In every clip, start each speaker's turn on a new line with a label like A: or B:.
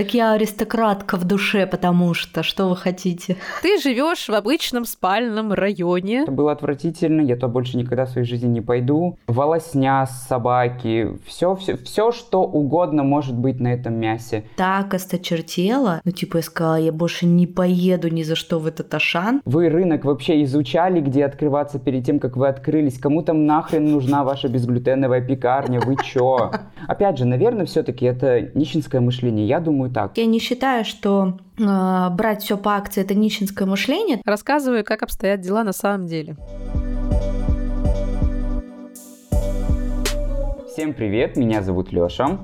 A: Так я аристократка в душе, потому что что вы хотите?
B: Ты живешь в обычном спальном районе.
C: Это было отвратительно, я то больше никогда в своей жизни не пойду. Волосня, собаки, все, все, все, что угодно может быть на этом мясе.
A: Так осточертела, ну типа я сказала, я больше не поеду ни за что в этот Ашан.
C: Вы рынок вообще изучали, где открываться перед тем, как вы открылись? Кому там нахрен нужна ваша безглютеновая пекарня? Вы чё? Опять же, наверное, все-таки это нищенское мышление. Я думаю так.
A: Я не считаю, что э, брать все по акции это нищенское мышление.
B: Рассказываю, как обстоят дела на самом деле.
C: Всем привет, меня зовут Лёша.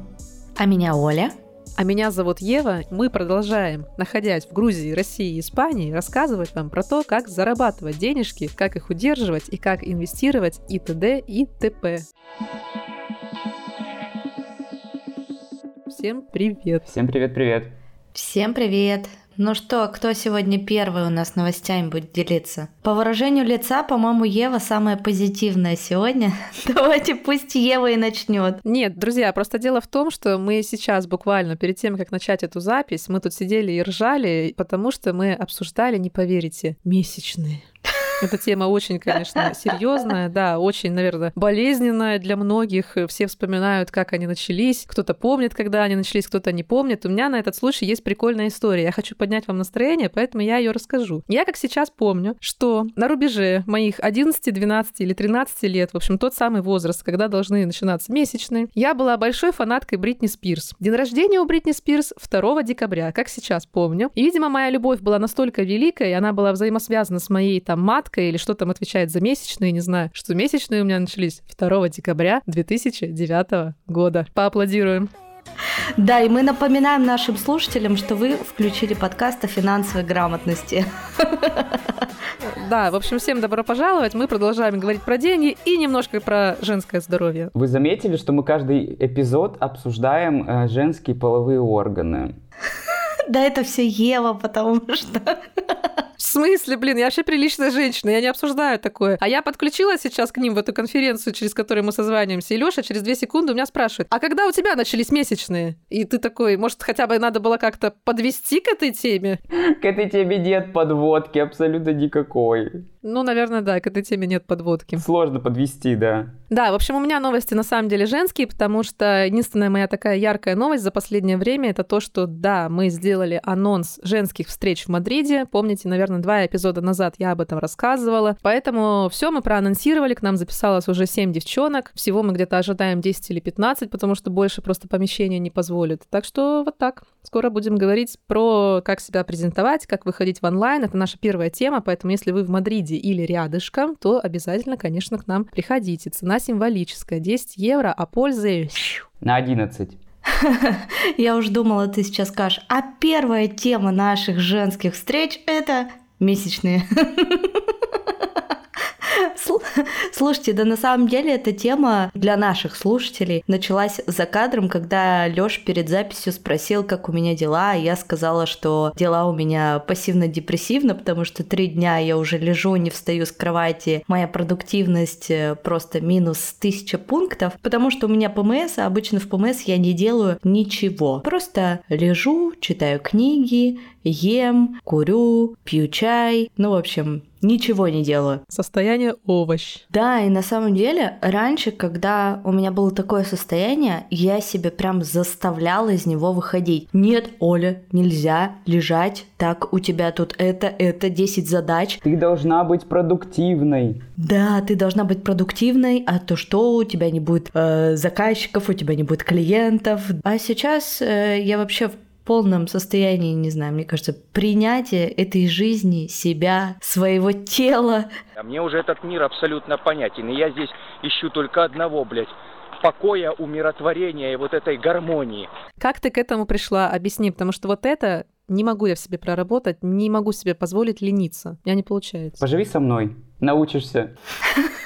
A: А меня Оля.
B: А меня зовут Ева. Мы продолжаем, находясь в Грузии, России и Испании, рассказывать вам про то, как зарабатывать денежки, как их удерживать и как инвестировать и т.д. и т.п. Всем привет.
C: Всем привет-привет.
A: Всем привет. Ну что, кто сегодня первый у нас новостями будет делиться? По выражению лица, по-моему, Ева самая позитивная сегодня. Давайте пусть Ева и начнет.
B: Нет, друзья, просто дело в том, что мы сейчас буквально перед тем, как начать эту запись, мы тут сидели и ржали, потому что мы обсуждали, не поверите, месячные. Эта тема очень, конечно, серьезная, да, очень, наверное, болезненная для многих. Все вспоминают, как они начались. Кто-то помнит, когда они начались, кто-то не помнит. У меня на этот случай есть прикольная история. Я хочу поднять вам настроение, поэтому я ее расскажу. Я, как сейчас помню, что на рубеже моих 11, 12 или 13 лет, в общем, тот самый возраст, когда должны начинаться месячные, я была большой фанаткой Бритни Спирс. День рождения у Бритни Спирс 2 декабря, как сейчас помню. И, видимо, моя любовь была настолько великая, и она была взаимосвязана с моей там маткой, или что там отвечает за месячные, не знаю, что месячные у меня начались 2 декабря 2009 года. Поаплодируем.
A: Да, и мы напоминаем нашим слушателям, что вы включили подкаст о финансовой грамотности.
B: Да, в общем, всем добро пожаловать. Мы продолжаем говорить про деньги и немножко про женское здоровье.
C: Вы заметили, что мы каждый эпизод обсуждаем э, женские половые органы?
A: Да это все Ева, потому что...
B: В смысле, блин, я вообще приличная женщина, я не обсуждаю такое. А я подключилась сейчас к ним в эту конференцию, через которую мы созваниваемся, и Лёша через две секунды у меня спрашивает, а когда у тебя начались месячные? И ты такой, может, хотя бы надо было как-то подвести к этой теме?
C: К этой теме нет подводки абсолютно никакой.
B: Ну, наверное, да, к этой теме нет подводки.
C: Сложно подвести, да.
B: Да, в общем, у меня новости на самом деле женские, потому что единственная моя такая яркая новость за последнее время это то, что да, мы сделали анонс женских встреч в Мадриде. Помните, наверное, два эпизода назад я об этом рассказывала. Поэтому все мы проанонсировали, к нам записалось уже 7 девчонок. Всего мы где-то ожидаем 10 или 15, потому что больше просто помещение не позволит. Так что вот так. Скоро будем говорить про как себя презентовать, как выходить в онлайн. Это наша первая тема, поэтому если вы в Мадриде или рядышком, то обязательно, конечно, к нам приходите. Цена символическая, 10 евро, а пользы...
C: На 11.
A: Я уж думала, ты сейчас скажешь, а первая тема наших женских встреч – это месячные. Слушайте, да на самом деле эта тема для наших слушателей началась за кадром, когда Лёш перед записью спросил, как у меня дела, и я сказала, что дела у меня пассивно-депрессивно, потому что три дня я уже лежу, не встаю с кровати, моя продуктивность э, просто минус тысяча пунктов, потому что у меня ПМС, а обычно в ПМС я не делаю ничего. Просто лежу, читаю книги, ем, курю, пью чай, ну, в общем, ничего не делаю.
B: Состояние овощ.
A: Да, и на самом деле раньше, когда у меня было такое состояние, я себя прям заставляла из него выходить. Нет, Оля, нельзя лежать, так у тебя тут это, это, 10 задач.
C: Ты должна быть продуктивной.
A: Да, ты должна быть продуктивной, а то что, у тебя не будет э, заказчиков, у тебя не будет клиентов. А сейчас э, я вообще в полном состоянии, не знаю, мне кажется, принятия этой жизни, себя, своего тела.
D: А мне уже этот мир абсолютно понятен, и я здесь ищу только одного, блядь, покоя, умиротворения и вот этой гармонии.
B: Как ты к этому пришла? Объясни, потому что вот это не могу я в себе проработать, не могу себе позволить лениться. У меня не получается.
C: Поживи со мной, научишься.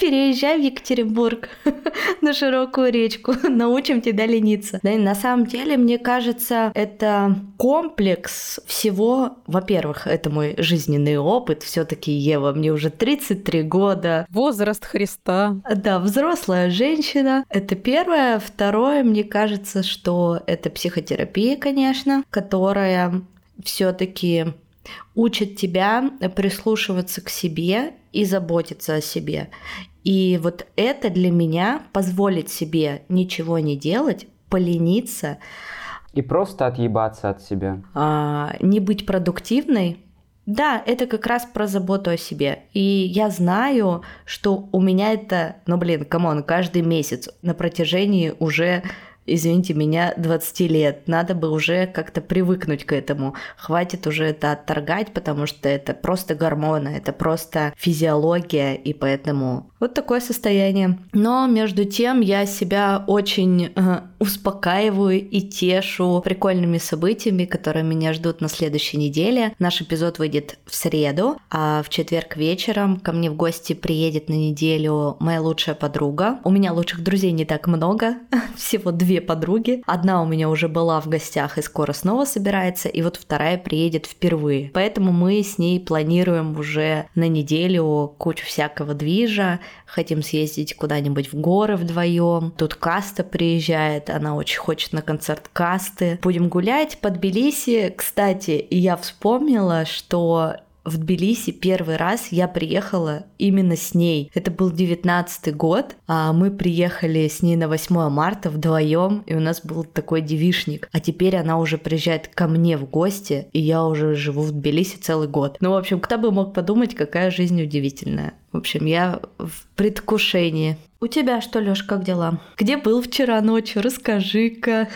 A: Переезжай в Екатеринбург. на широкую речку, научим тебя лениться. Да, и на самом деле, мне кажется, это комплекс всего, во-первых, это мой жизненный опыт, все таки Ева, мне уже 33 года.
B: Возраст Христа.
A: Да, взрослая женщина, это первое. Второе, мне кажется, что это психотерапия, конечно, которая все-таки учит тебя прислушиваться к себе и заботиться о себе. И вот это для меня позволит себе ничего не делать, полениться.
C: И просто отъебаться от себя.
A: А, не быть продуктивной. Да, это как раз про заботу о себе. И я знаю, что у меня это, ну блин, come on, каждый месяц на протяжении уже извините меня, 20 лет. Надо бы уже как-то привыкнуть к этому. Хватит уже это отторгать, потому что это просто гормоны, это просто физиология, и поэтому вот такое состояние. Но между тем я себя очень э, успокаиваю и тешу прикольными событиями, которые меня ждут на следующей неделе. Наш эпизод выйдет в среду, а в четверг вечером ко мне в гости приедет на неделю моя лучшая подруга. У меня лучших друзей не так много, всего две подруги. Одна у меня уже была в гостях и скоро снова собирается, и вот вторая приедет впервые. Поэтому мы с ней планируем уже на неделю кучу всякого движа, хотим съездить куда-нибудь в горы вдвоем. Тут Каста приезжает, она очень хочет на концерт Касты. Будем гулять под Тбилиси. Кстати, я вспомнила, что в Тбилиси первый раз я приехала именно с ней. Это был девятнадцатый год, а мы приехали с ней на 8 марта вдвоем, и у нас был такой девишник. А теперь она уже приезжает ко мне в гости, и я уже живу в Тбилиси целый год. Ну, в общем, кто бы мог подумать, какая жизнь удивительная. В общем, я в предвкушении. У тебя что, Лёш, как дела? Где был вчера ночью? Расскажи-ка.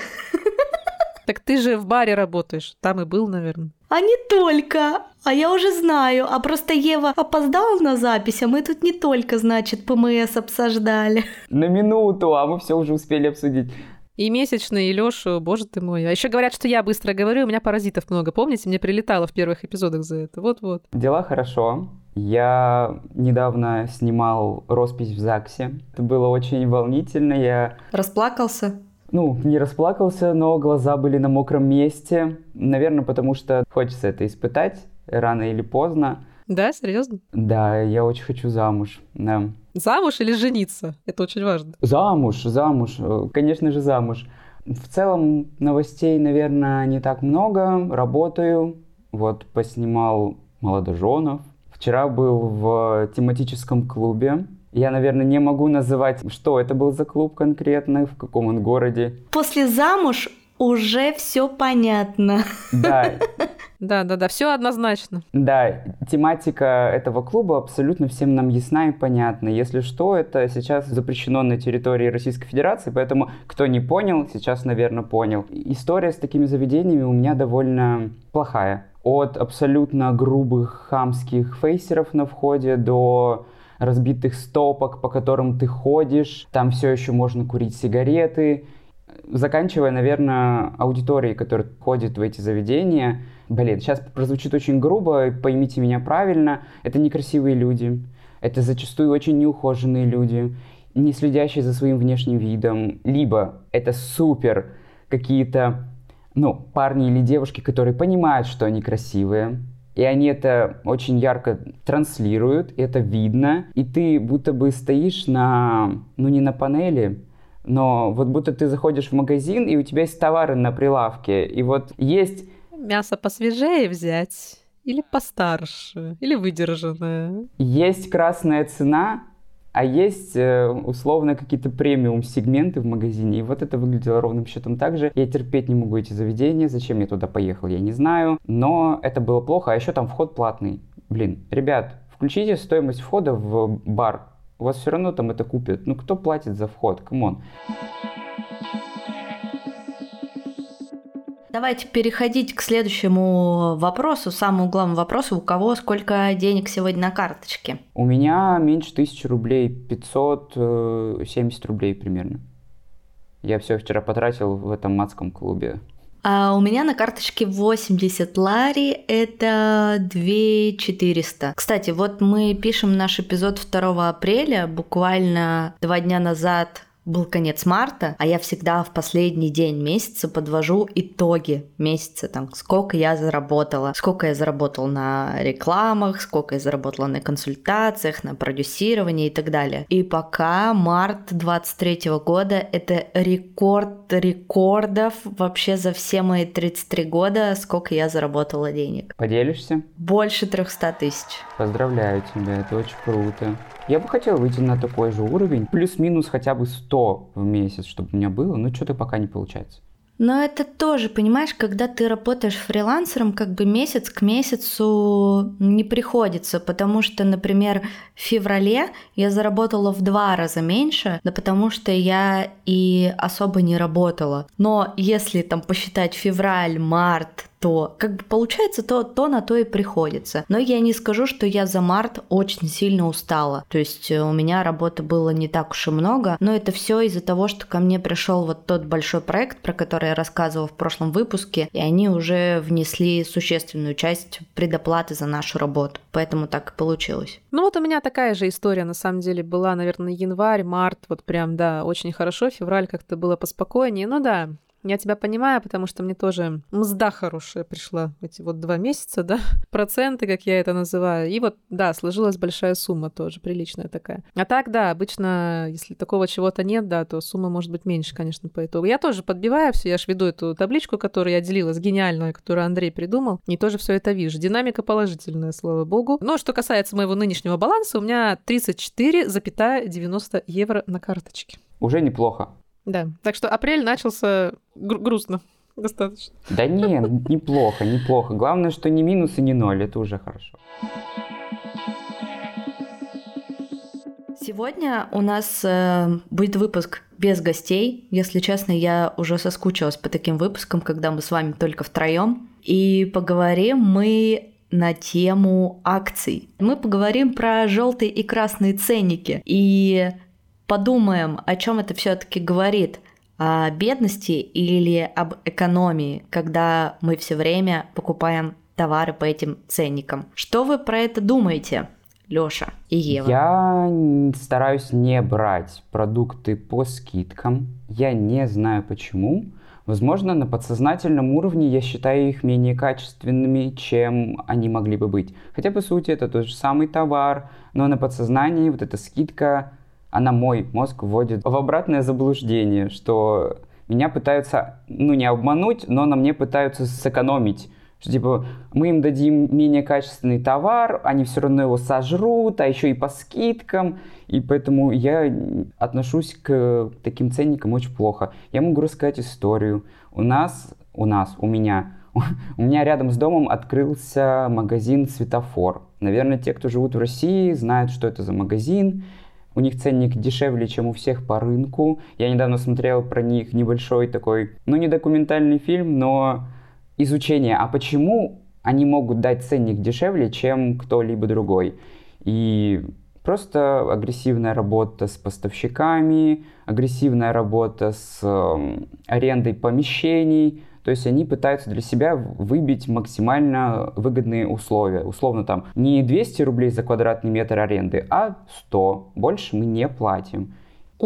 B: Так ты же в баре работаешь, там и был, наверное.
A: А не только. А я уже знаю. А просто Ева опоздала на запись, а мы тут не только, значит, ПМС обсуждали.
C: На минуту, а мы все уже успели обсудить.
B: И месячный, и Лёшу, боже ты мой. А еще говорят, что я быстро говорю, у меня паразитов много. Помните, мне прилетало в первых эпизодах за это. Вот-вот.
C: Дела хорошо. Я недавно снимал роспись в ЗАГСе. Это было очень волнительно. Я...
A: Расплакался?
C: Ну, не расплакался, но глаза были на мокром месте. Наверное, потому что хочется это испытать рано или поздно.
B: Да, серьезно?
C: Да, я очень хочу замуж. Да.
B: Замуж или жениться? Это очень важно.
C: Замуж, замуж, э, конечно же, замуж. В целом новостей, наверное, не так много. Работаю. Вот поснимал молодоженов. Вчера был в тематическом клубе я, наверное, не могу называть, что это был за клуб конкретно, в каком он городе.
A: После замуж уже все понятно.
C: Да.
B: Да, да, да, все однозначно.
C: Да, тематика этого клуба абсолютно всем нам ясна и понятна. Если что, это сейчас запрещено на территории Российской Федерации, поэтому кто не понял, сейчас, наверное, понял. История с такими заведениями у меня довольно плохая. От абсолютно грубых хамских фейсеров на входе до разбитых стопок, по которым ты ходишь, там все еще можно курить сигареты, заканчивая, наверное, аудиторией, которая ходит в эти заведения. Блин, сейчас прозвучит очень грубо, поймите меня правильно, это некрасивые люди, это зачастую очень неухоженные люди, не следящие за своим внешним видом, либо это супер какие-то, ну, парни или девушки, которые понимают, что они красивые, и они это очень ярко транслируют, это видно, и ты будто бы стоишь на, ну не на панели, но вот будто ты заходишь в магазин, и у тебя есть товары на прилавке, и вот есть...
B: Мясо посвежее взять, или постарше, или выдержанное.
C: Есть красная цена, а есть э, условно какие-то премиум-сегменты в магазине, и вот это выглядело ровным счетом так же. Я терпеть не могу эти заведения, зачем я туда поехал, я не знаю, но это было плохо, а еще там вход платный. Блин, ребят, включите стоимость входа в бар, у вас все равно там это купят. Ну кто платит за вход, come on.
A: Давайте переходить к следующему вопросу, самому главному вопросу. У кого сколько денег сегодня на карточке?
C: У меня меньше тысячи рублей, 570 рублей примерно. Я все вчера потратил в этом матском клубе.
A: А у меня на карточке 80 лари, это 2 400. Кстати, вот мы пишем наш эпизод 2 апреля, буквально два дня назад был конец марта, а я всегда в последний день месяца подвожу итоги месяца, там, сколько я заработала, сколько я заработала на рекламах, сколько я заработала на консультациях, на продюсировании и так далее. И пока март 23 года это рекорд рекордов вообще за все мои 33 года, сколько я заработала денег.
C: Поделишься?
A: Больше 300 тысяч.
C: Поздравляю тебя, это очень круто. Я бы хотел выйти на такой же уровень, плюс-минус хотя бы 100 в месяц, чтобы у меня было, но что-то пока не получается.
A: Но это тоже, понимаешь, когда ты работаешь фрилансером, как бы месяц к месяцу не приходится, потому что, например, в феврале я заработала в два раза меньше, да потому что я и особо не работала. Но если там посчитать февраль, март, то как бы получается то, то на то и приходится. Но я не скажу, что я за март очень сильно устала. То есть э, у меня работы было не так уж и много, но это все из-за того, что ко мне пришел вот тот большой проект, про который я рассказывала в прошлом выпуске, и они уже внесли существенную часть предоплаты за нашу работу. Поэтому так и получилось.
B: Ну вот у меня такая же история, на самом деле, была, наверное, январь, март, вот прям, да, очень хорошо, февраль как-то было поспокойнее. Ну да, я тебя понимаю, потому что мне тоже мзда хорошая пришла эти вот два месяца, да, проценты, как я это называю. И вот, да, сложилась большая сумма тоже, приличная такая. А так, да, обычно, если такого чего-то нет, да, то сумма может быть меньше, конечно, по итогу. Я тоже подбиваю все, я же веду эту табличку, которую я делилась, гениальную, которую Андрей придумал, и тоже все это вижу. Динамика положительная, слава богу. Но что касается моего нынешнего баланса, у меня 34,90 евро на карточке.
C: Уже неплохо.
B: Да, так что апрель начался гру- грустно достаточно.
C: Да не, неплохо, неплохо. Главное, что не минус и не ноль, это уже хорошо.
A: Сегодня у нас э, будет выпуск без гостей. Если честно, я уже соскучилась по таким выпускам, когда мы с вами только втроем. И поговорим мы на тему акций. Мы поговорим про желтые и красные ценники. И подумаем, о чем это все-таки говорит о бедности или об экономии, когда мы все время покупаем товары по этим ценникам. Что вы про это думаете? Лёша и Ева.
C: Я стараюсь не брать продукты по скидкам. Я не знаю почему. Возможно, на подсознательном уровне я считаю их менее качественными, чем они могли бы быть. Хотя, по сути, это тот же самый товар, но на подсознании вот эта скидка она мой мозг вводит в обратное заблуждение, что меня пытаются, ну, не обмануть, но на мне пытаются сэкономить. Что, типа, мы им дадим менее качественный товар, они все равно его сожрут, а еще и по скидкам. И поэтому я отношусь к таким ценникам очень плохо. Я могу рассказать историю. У нас, у нас, у меня, у меня рядом с домом открылся магазин «Светофор». Наверное, те, кто живут в России, знают, что это за магазин. У них ценник дешевле, чем у всех по рынку. Я недавно смотрел про них небольшой такой, ну не документальный фильм, но изучение, а почему они могут дать ценник дешевле, чем кто-либо другой. И просто агрессивная работа с поставщиками, агрессивная работа с э, арендой помещений, то есть они пытаются для себя выбить максимально выгодные условия. Условно там не 200 рублей за квадратный метр аренды, а 100. Больше мы не платим.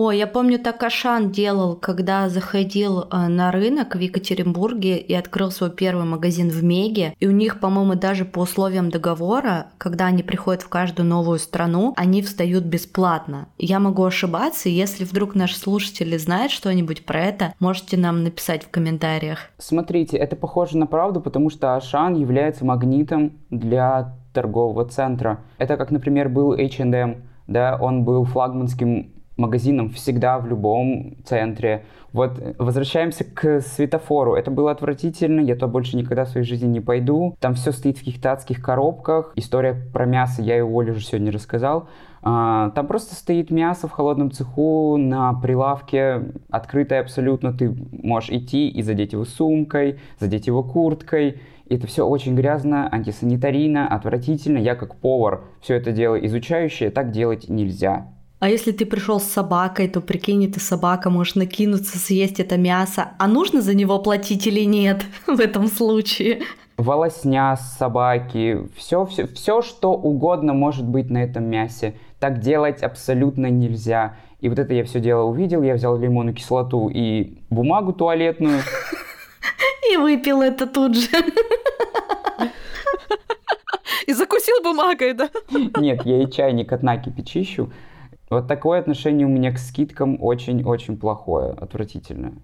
A: О, я помню, так Ашан делал, когда заходил э, на рынок в Екатеринбурге и открыл свой первый магазин в Меге. И у них, по-моему, даже по условиям договора, когда они приходят в каждую новую страну, они встают бесплатно. Я могу ошибаться, если вдруг наши слушатели знают что-нибудь про это, можете нам написать в комментариях.
C: Смотрите, это похоже на правду, потому что Ашан является магнитом для торгового центра. Это как, например, был H&M, да, он был флагманским магазином всегда в любом центре. Вот возвращаемся к светофору. Это было отвратительно, я то больше никогда в своей жизни не пойду. Там все стоит в каких-то адских коробках. История про мясо я и Оле уже сегодня рассказал. А, там просто стоит мясо в холодном цеху на прилавке, открытое абсолютно. Ты можешь идти и задеть его сумкой, задеть его курткой. Это все очень грязно, антисанитарийно, отвратительно. Я как повар все это дело изучающий, так делать нельзя.
A: А если ты пришел с собакой, то прикинь, эта собака может накинуться, съесть это мясо. А нужно за него платить или нет в этом случае?
C: волосня с собаки, все, все, все, что угодно может быть на этом мясе. Так делать абсолютно нельзя. И вот это я все дело увидел, я взял лимонную кислоту и бумагу туалетную.
A: И выпил это тут же.
B: И закусил бумагой, да?
C: Нет, я и чайник от Наки печищу. Вот такое отношение у меня к скидкам очень-очень плохое, отвратительное.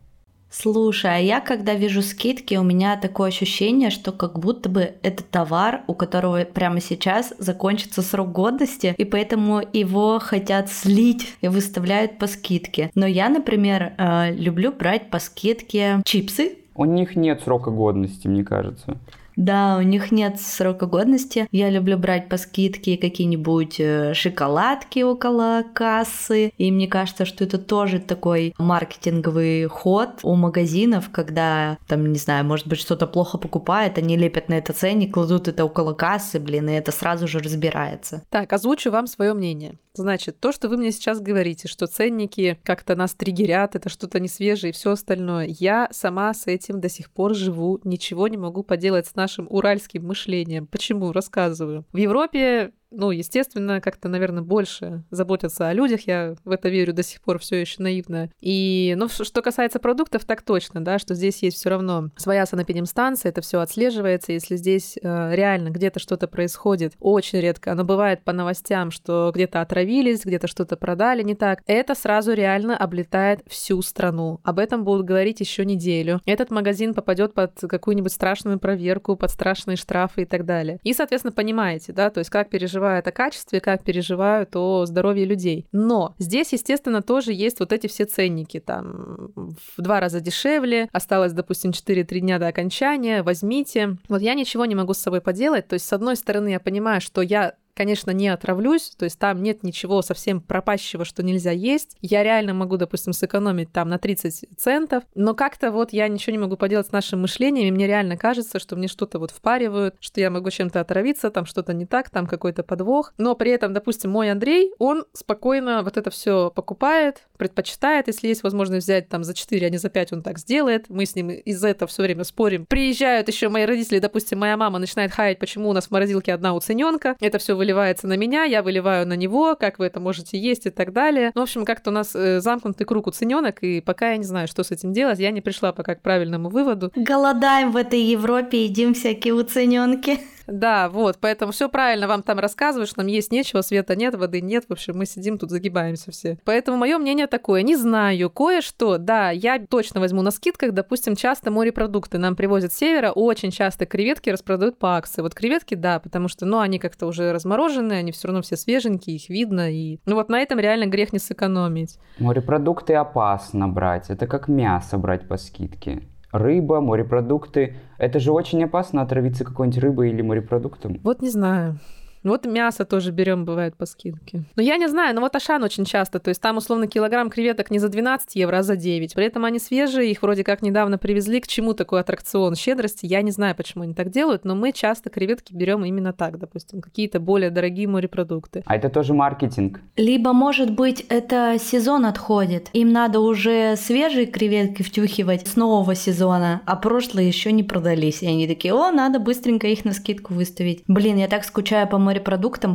A: Слушай, а я когда вижу скидки, у меня такое ощущение, что как будто бы это товар, у которого прямо сейчас закончится срок годности, и поэтому его хотят слить и выставляют по скидке. Но я, например, э, люблю брать по скидке чипсы.
C: У них нет срока годности, мне кажется.
A: Да, у них нет срока годности. Я люблю брать по скидке какие-нибудь э, шоколадки около кассы. И мне кажется, что это тоже такой маркетинговый ход у магазинов, когда там, не знаю, может быть, что-то плохо покупает, они лепят на это ценник, кладут это около кассы, блин, и это сразу же разбирается.
B: Так, озвучу вам свое мнение. Значит, то, что вы мне сейчас говорите, что ценники как-то нас триггерят, это что-то не свежее и все остальное, я сама с этим до сих пор живу, ничего не могу поделать с нашим уральским мышлением. Почему? Рассказываю. В Европе ну, естественно, как-то, наверное, больше заботятся о людях. Я в это верю до сих пор все еще наивно. И, ну, что касается продуктов, так точно, да, что здесь есть все равно своя санэпидемстанция, это все отслеживается. Если здесь э, реально где-то что-то происходит, очень редко, оно бывает по новостям, что где-то отравились, где-то что-то продали не так, это сразу реально облетает всю страну. Об этом будут говорить еще неделю. Этот магазин попадет под какую-нибудь страшную проверку, под страшные штрафы и так далее. И, соответственно, понимаете, да, то есть как переживать переживают о качестве, как переживают о здоровье людей. Но здесь, естественно, тоже есть вот эти все ценники. Там в два раза дешевле, осталось, допустим, 4-3 дня до окончания, возьмите. Вот я ничего не могу с собой поделать. То есть, с одной стороны, я понимаю, что я конечно, не отравлюсь, то есть там нет ничего совсем пропащего, что нельзя есть. Я реально могу, допустим, сэкономить там на 30 центов, но как-то вот я ничего не могу поделать с нашим мышлением, и мне реально кажется, что мне что-то вот впаривают, что я могу чем-то отравиться, там что-то не так, там какой-то подвох. Но при этом, допустим, мой Андрей, он спокойно вот это все покупает, предпочитает, если есть возможность взять там за 4, а не за 5, он так сделает. Мы с ним из-за этого все время спорим. Приезжают еще мои родители, допустим, моя мама начинает хаять, почему у нас в морозилке одна уцененка. Это все выливается на меня, я выливаю на него, как вы это можете есть и так далее. Ну, в общем, как-то у нас э, замкнутый круг уцененок, и пока я не знаю, что с этим делать, я не пришла пока к правильному выводу.
A: Голодаем в этой Европе, едим всякие уцененки.
B: Да, вот, поэтому все правильно вам там рассказываешь, нам есть нечего, света нет, воды нет, в общем, мы сидим тут, загибаемся все. Поэтому мое мнение такое, не знаю, кое-что, да, я точно возьму на скидках, допустим, часто морепродукты нам привозят с севера, очень часто креветки распродают по акции. Вот креветки, да, потому что, ну, они как-то уже размороженные, они все равно все свеженькие, их видно, и, ну, вот на этом реально грех не сэкономить.
C: Морепродукты опасно брать, это как мясо брать по скидке рыба, морепродукты. Это же очень опасно отравиться какой-нибудь рыбой или морепродуктом.
B: Вот не знаю. Вот мясо тоже берем, бывает, по скидке. Но я не знаю, но вот Ашан очень часто, то есть там условно килограмм креветок не за 12 евро, а за 9. При этом они свежие, их вроде как недавно привезли. К чему такой аттракцион щедрости? Я не знаю, почему они так делают, но мы часто креветки берем именно так, допустим, какие-то более дорогие морепродукты.
C: А это тоже маркетинг?
A: Либо, может быть, это сезон отходит. Им надо уже свежие креветки втюхивать с нового сезона, а прошлые еще не продались. И они такие, о, надо быстренько их на скидку выставить. Блин, я так скучаю по морепродуктам,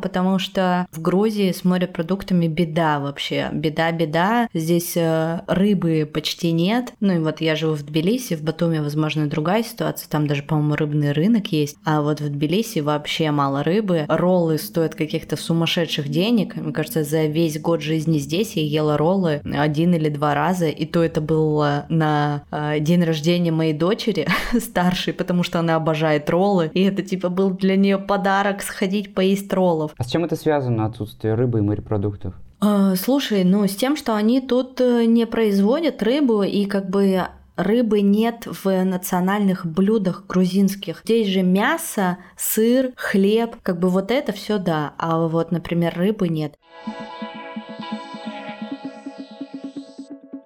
A: потому что в Грузии с морепродуктами беда вообще. Беда-беда. Здесь э, рыбы почти нет. Ну и вот я живу в Тбилиси, в Батуме, возможно, другая ситуация. Там даже, по-моему, рыбный рынок есть. А вот в Тбилиси вообще мало рыбы. Роллы стоят каких-то сумасшедших денег. Мне кажется, за весь год жизни здесь я ела роллы один или два раза. И то это было на э, день рождения моей дочери старшей, потому что она обожает роллы. И это типа был для нее подарок сходить по поесть роллов.
C: А с чем это связано, отсутствие рыбы и морепродуктов?
A: А, слушай, ну с тем, что они тут э, не производят рыбу и как бы рыбы нет в национальных блюдах грузинских. Здесь же мясо, сыр, хлеб, как бы вот это все да, а вот, например, рыбы нет.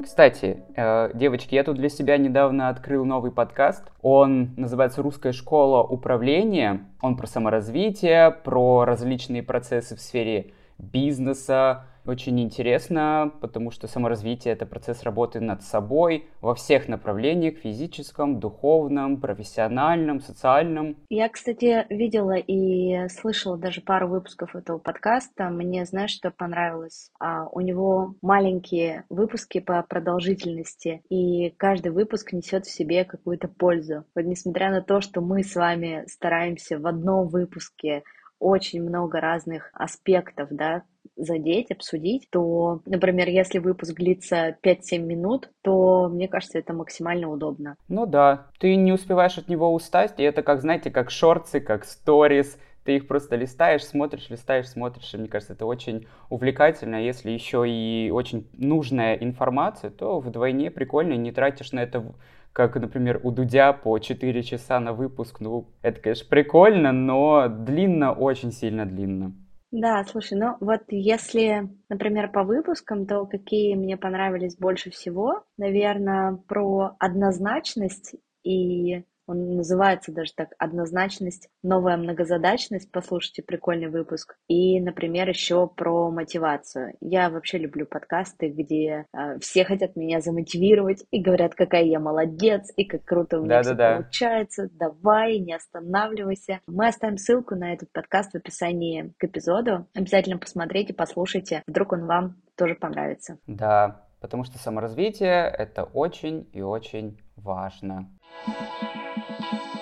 C: Кстати, э, девочки, я тут для себя недавно открыл новый подкаст. Он называется «Русская школа управления». Он про саморазвитие, про различные процессы в сфере бизнеса, Очень интересно, потому что саморазвитие — это процесс работы над собой во всех направлениях — физическом, духовном, профессиональном, социальном.
A: Я, кстати, видела и слышала даже пару выпусков этого подкаста. Мне, знаешь, что понравилось? А, у него маленькие выпуски по продолжительности, и каждый выпуск несет в себе какую-то пользу. Вот несмотря на то, что мы с вами стараемся в одном выпуске очень много разных аспектов, да, задеть, обсудить, то, например, если выпуск длится 5-7 минут, то, мне кажется, это максимально удобно.
C: Ну да, ты не успеваешь от него устать, и это как, знаете, как шорты, как сторис, ты их просто листаешь, смотришь, листаешь, смотришь, и мне кажется, это очень увлекательно. Если еще и очень нужная информация, то вдвойне прикольно, не тратишь на это как, например, у Дудя по 4 часа на выпуск. Ну, это, конечно, прикольно, но длинно, очень сильно длинно.
A: Да, слушай, ну вот если, например, по выпускам, то какие мне понравились больше всего? Наверное, про однозначность и он называется даже так «Однозначность. Новая многозадачность». Послушайте, прикольный выпуск. И, например, еще про мотивацию. Я вообще люблю подкасты, где э, все хотят меня замотивировать и говорят, какая я молодец, и как круто у меня да, все да, получается. Давай, не останавливайся. Мы оставим ссылку на этот подкаст в описании к эпизоду. Обязательно посмотрите, послушайте. Вдруг он вам тоже понравится.
C: Да, потому что саморазвитие — это очень и очень важно.
A: thank you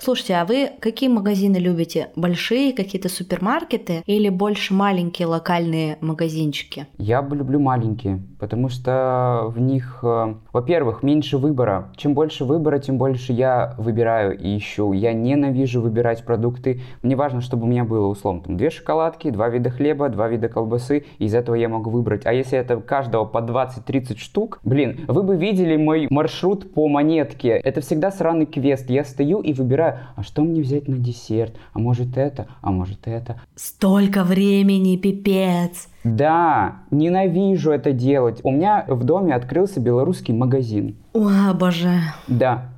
A: Слушайте, а вы какие магазины любите? Большие какие-то супермаркеты или больше маленькие локальные магазинчики?
C: Я бы люблю маленькие, потому что в них, э, во-первых, меньше выбора. Чем больше выбора, тем больше я выбираю и ищу. Я ненавижу выбирать продукты. Мне важно, чтобы у меня было условно там две шоколадки, два вида хлеба, два вида колбасы. И из этого я могу выбрать. А если это каждого по 20-30 штук, блин, вы бы видели мой маршрут по монетке. Это всегда сраный квест. Я стою и выбираю а что мне взять на десерт? А может это? А может это?
A: Столько времени, пипец!
C: Да, ненавижу это делать. У меня в доме открылся белорусский магазин.
A: О, боже.
C: Да,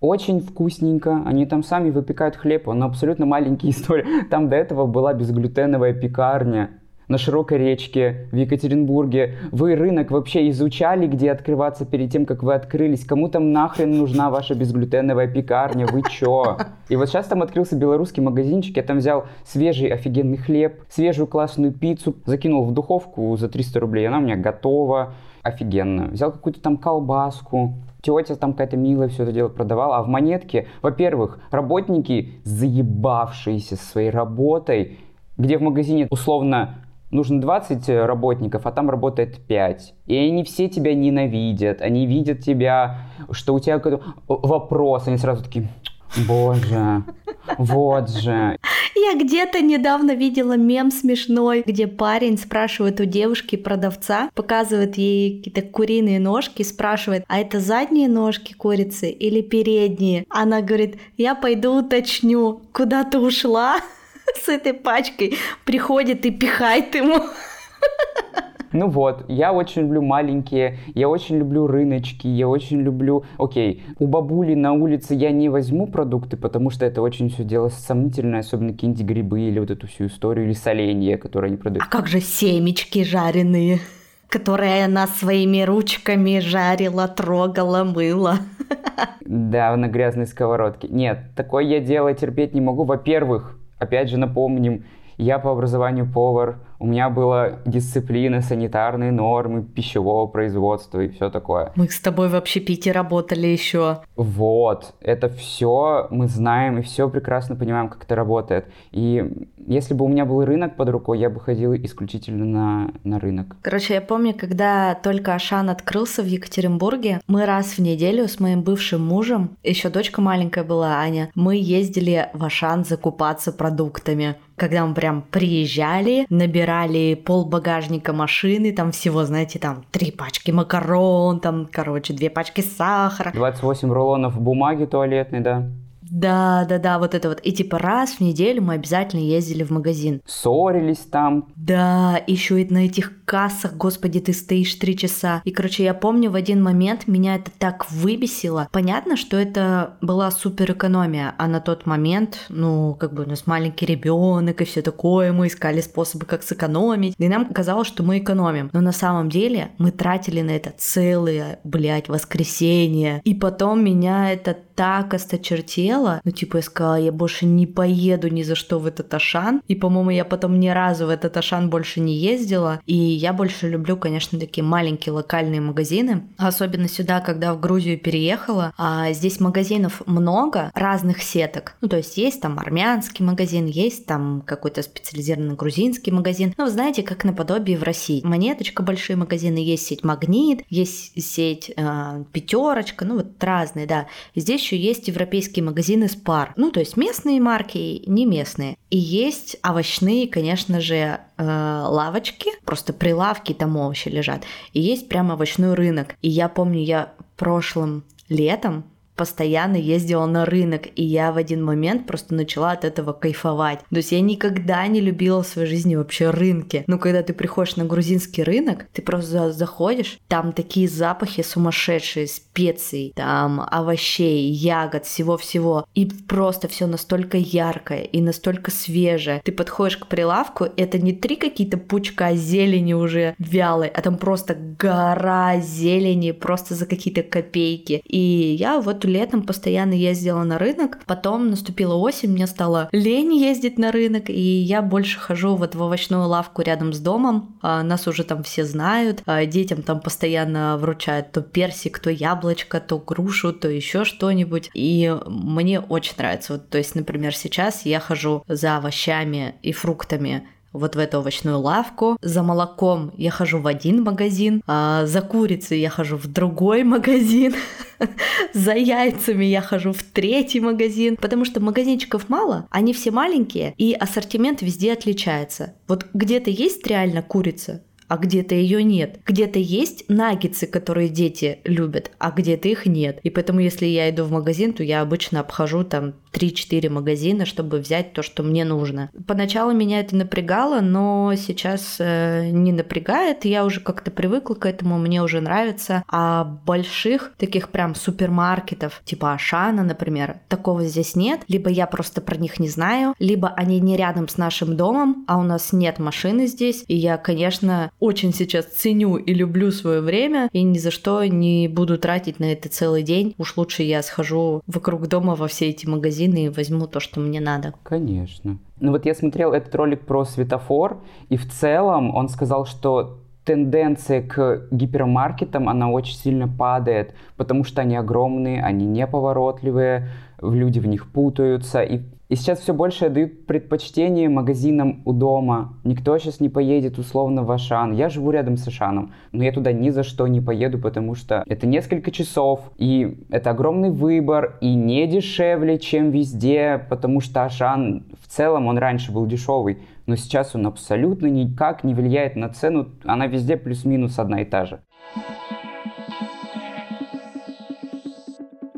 C: очень вкусненько. Они там сами выпекают хлеб. Он абсолютно маленький история. Там до этого была безглютеновая пекарня на широкой речке в Екатеринбурге. Вы рынок вообще изучали, где открываться перед тем, как вы открылись? Кому там нахрен нужна ваша безглютеновая пекарня? Вы чё? И вот сейчас там открылся белорусский магазинчик, я там взял свежий офигенный хлеб, свежую классную пиццу, закинул в духовку за 300 рублей, она у меня готова, офигенно. Взял какую-то там колбаску, тетя там какая-то милая все это дело продавала, а в монетке, во-первых, работники, заебавшиеся своей работой, где в магазине условно нужно 20 э, работников, а там работает 5. И они все тебя ненавидят, они видят тебя, что у тебя какой-то вопрос, они сразу такие, боже, вот же.
A: Я где-то недавно видела мем смешной, где парень спрашивает у девушки-продавца, показывает ей какие-то куриные ножки, спрашивает, а это задние ножки курицы или передние? Она говорит, я пойду уточню, куда ты ушла? с этой пачкой приходит и пихает ему.
C: Ну вот, я очень люблю маленькие, я очень люблю рыночки, я очень люблю... Окей, у бабули на улице я не возьму продукты, потому что это очень все дело сомнительное, особенно какие-нибудь грибы или вот эту всю историю, или соленья, которые они продают.
A: А как же семечки жареные? которые она своими ручками жарила, трогала, мыла.
C: Да, на грязной сковородке. Нет, такое я дело терпеть не могу. Во-первых, Опять же напомним, я по образованию повар, у меня была дисциплина, санитарные нормы пищевого производства и все такое.
A: Мы с тобой в общепите работали еще.
C: Вот, это все мы знаем и все прекрасно понимаем, как это работает. И если бы у меня был рынок под рукой, я бы ходил исключительно на, на рынок.
A: Короче, я помню, когда только Ашан открылся в Екатеринбурге, мы раз в неделю с моим бывшим мужем, еще дочка маленькая была, Аня, мы ездили в Ашан закупаться продуктами. Когда мы прям приезжали, набирали пол багажника машины, там всего, знаете, там три пачки макарон, там, короче, две пачки сахара.
C: 28 рулонов бумаги туалетной, да.
A: Да, да, да, вот это вот. И типа раз в неделю мы обязательно ездили в магазин.
C: Ссорились там.
A: Да, еще и на этих кассах, господи, ты стоишь три часа. И, короче, я помню, в один момент меня это так выбесило. Понятно, что это была супер экономия, а на тот момент, ну, как бы у нас маленький ребенок и все такое, мы искали способы, как сэкономить. И нам казалось, что мы экономим. Но на самом деле мы тратили на это целые, блядь, воскресенье. И потом меня это так осточертело. Ну, типа, я сказала, я больше не поеду ни за что в этот Ашан. И, по-моему, я потом ни разу в этот Ашан больше не ездила. И я больше люблю, конечно, такие маленькие локальные магазины. Особенно сюда, когда в Грузию переехала. А здесь магазинов много, разных сеток. Ну, то есть есть там армянский магазин, есть там какой-то специализированный грузинский магазин. Ну, вы знаете, как наподобие в России. Монеточка, большие магазины, есть сеть Магнит, есть сеть э, Пятерочка, ну, вот разные, да. Здесь еще есть европейские магазины Спар. Ну, то есть местные марки и не местные. И есть овощные, конечно же, э, лавочки, просто прилавки там овощи лежат. И есть прямо овощной рынок. И я помню, я прошлым летом постоянно ездила на рынок, и я в один момент просто начала от этого кайфовать. То есть я никогда не любила в своей жизни вообще рынки. Но когда ты приходишь на грузинский рынок, ты просто заходишь, там такие запахи сумасшедшие, специй, там овощей, ягод, всего-всего. И просто все настолько яркое и настолько свежее. Ты подходишь к прилавку, это не три какие-то пучка зелени уже вялой, а там просто гора зелени просто за какие-то копейки. И я вот летом постоянно ездила на рынок, потом наступила осень, мне стало лень ездить на рынок, и я больше хожу вот в овощную лавку рядом с домом, а, нас уже там все знают, а, детям там постоянно вручают то персик, то яблочко, то грушу, то еще что-нибудь, и мне очень нравится, вот, то есть, например, сейчас я хожу за овощами и фруктами вот в эту овощную лавку. За молоком я хожу в один магазин, а за курицей я хожу в другой магазин. За яйцами я хожу в третий магазин, потому что магазинчиков мало, они все маленькие, и ассортимент везде отличается. Вот где-то есть реально курица, а где-то ее нет. Где-то есть наггетсы, которые дети любят, а где-то их нет. И поэтому, если я иду в магазин, то я обычно обхожу там 3-4 магазина, чтобы взять то, что мне нужно. Поначалу меня это напрягало, но сейчас э, не напрягает. Я уже как-то привыкла к этому, мне уже нравится. А больших таких прям супермаркетов, типа Ашана, например, такого здесь нет. Либо я просто про них не знаю, либо они не рядом с нашим домом, а у нас нет машины здесь. И я, конечно, очень сейчас ценю и люблю свое время, и ни за что не буду тратить на это целый день. Уж лучше я схожу вокруг дома во все эти магазины и возьму то, что мне надо.
C: Конечно. Ну вот я смотрел этот ролик про светофор, и в целом он сказал, что тенденция к гипермаркетам, она очень сильно падает, потому что они огромные, они неповоротливые, люди в них путаются, и и сейчас все больше дают предпочтение магазинам у дома. Никто сейчас не поедет условно в Ашан. Я живу рядом с Ашаном, но я туда ни за что не поеду, потому что это несколько часов, и это огромный выбор, и не дешевле, чем везде, потому что Ашан в целом, он раньше был дешевый, но сейчас он абсолютно никак не влияет на цену, она везде плюс-минус одна и та же.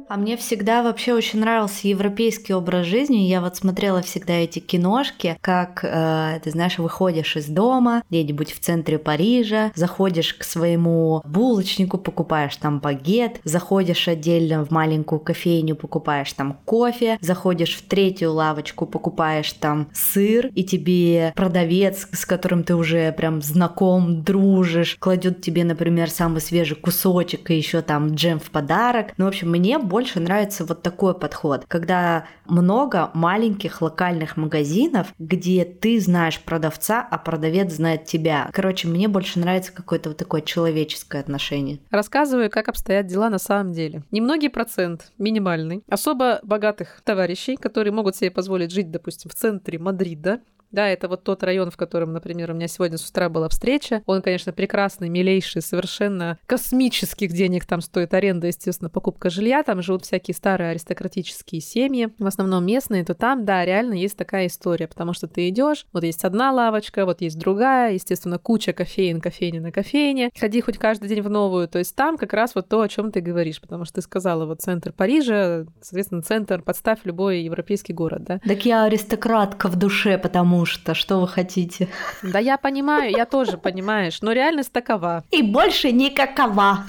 A: А мне всегда вообще очень нравился европейский образ жизни. Я вот смотрела всегда эти киношки, как, э, ты знаешь, выходишь из дома где-нибудь в центре Парижа, заходишь к своему булочнику, покупаешь там багет, заходишь отдельно в маленькую кофейню, покупаешь там кофе, заходишь в третью лавочку, покупаешь там сыр, и тебе продавец, с которым ты уже прям знаком, дружишь, кладет тебе, например, самый свежий кусочек и еще там джем в подарок. Ну, в общем, мне больше больше нравится вот такой подход, когда много маленьких локальных магазинов, где ты знаешь продавца, а продавец знает тебя. Короче, мне больше нравится какое-то вот такое человеческое отношение.
B: Рассказываю, как обстоят дела на самом деле. Немногие процент, минимальный, особо богатых товарищей, которые могут себе позволить жить, допустим, в центре Мадрида, Да, это вот тот район, в котором, например, у меня сегодня с утра была встреча. Он, конечно, прекрасный, милейший, совершенно космических денег там стоит аренда, естественно, покупка жилья. Там живут всякие старые аристократические семьи, в основном местные, то там, да, реально есть такая история, потому что ты идешь, вот есть одна лавочка, вот есть другая, естественно, куча кофеин, кофейни на кофейне. Ходи хоть каждый день в новую. То есть там как раз вот то, о чем ты говоришь, потому что ты сказала, вот центр Парижа, соответственно, центр, подставь любой европейский город, да?
A: Так я аристократка в душе, потому что что вы хотите?
B: Да я понимаю, я тоже понимаешь, но реальность такова.
A: И больше никакова.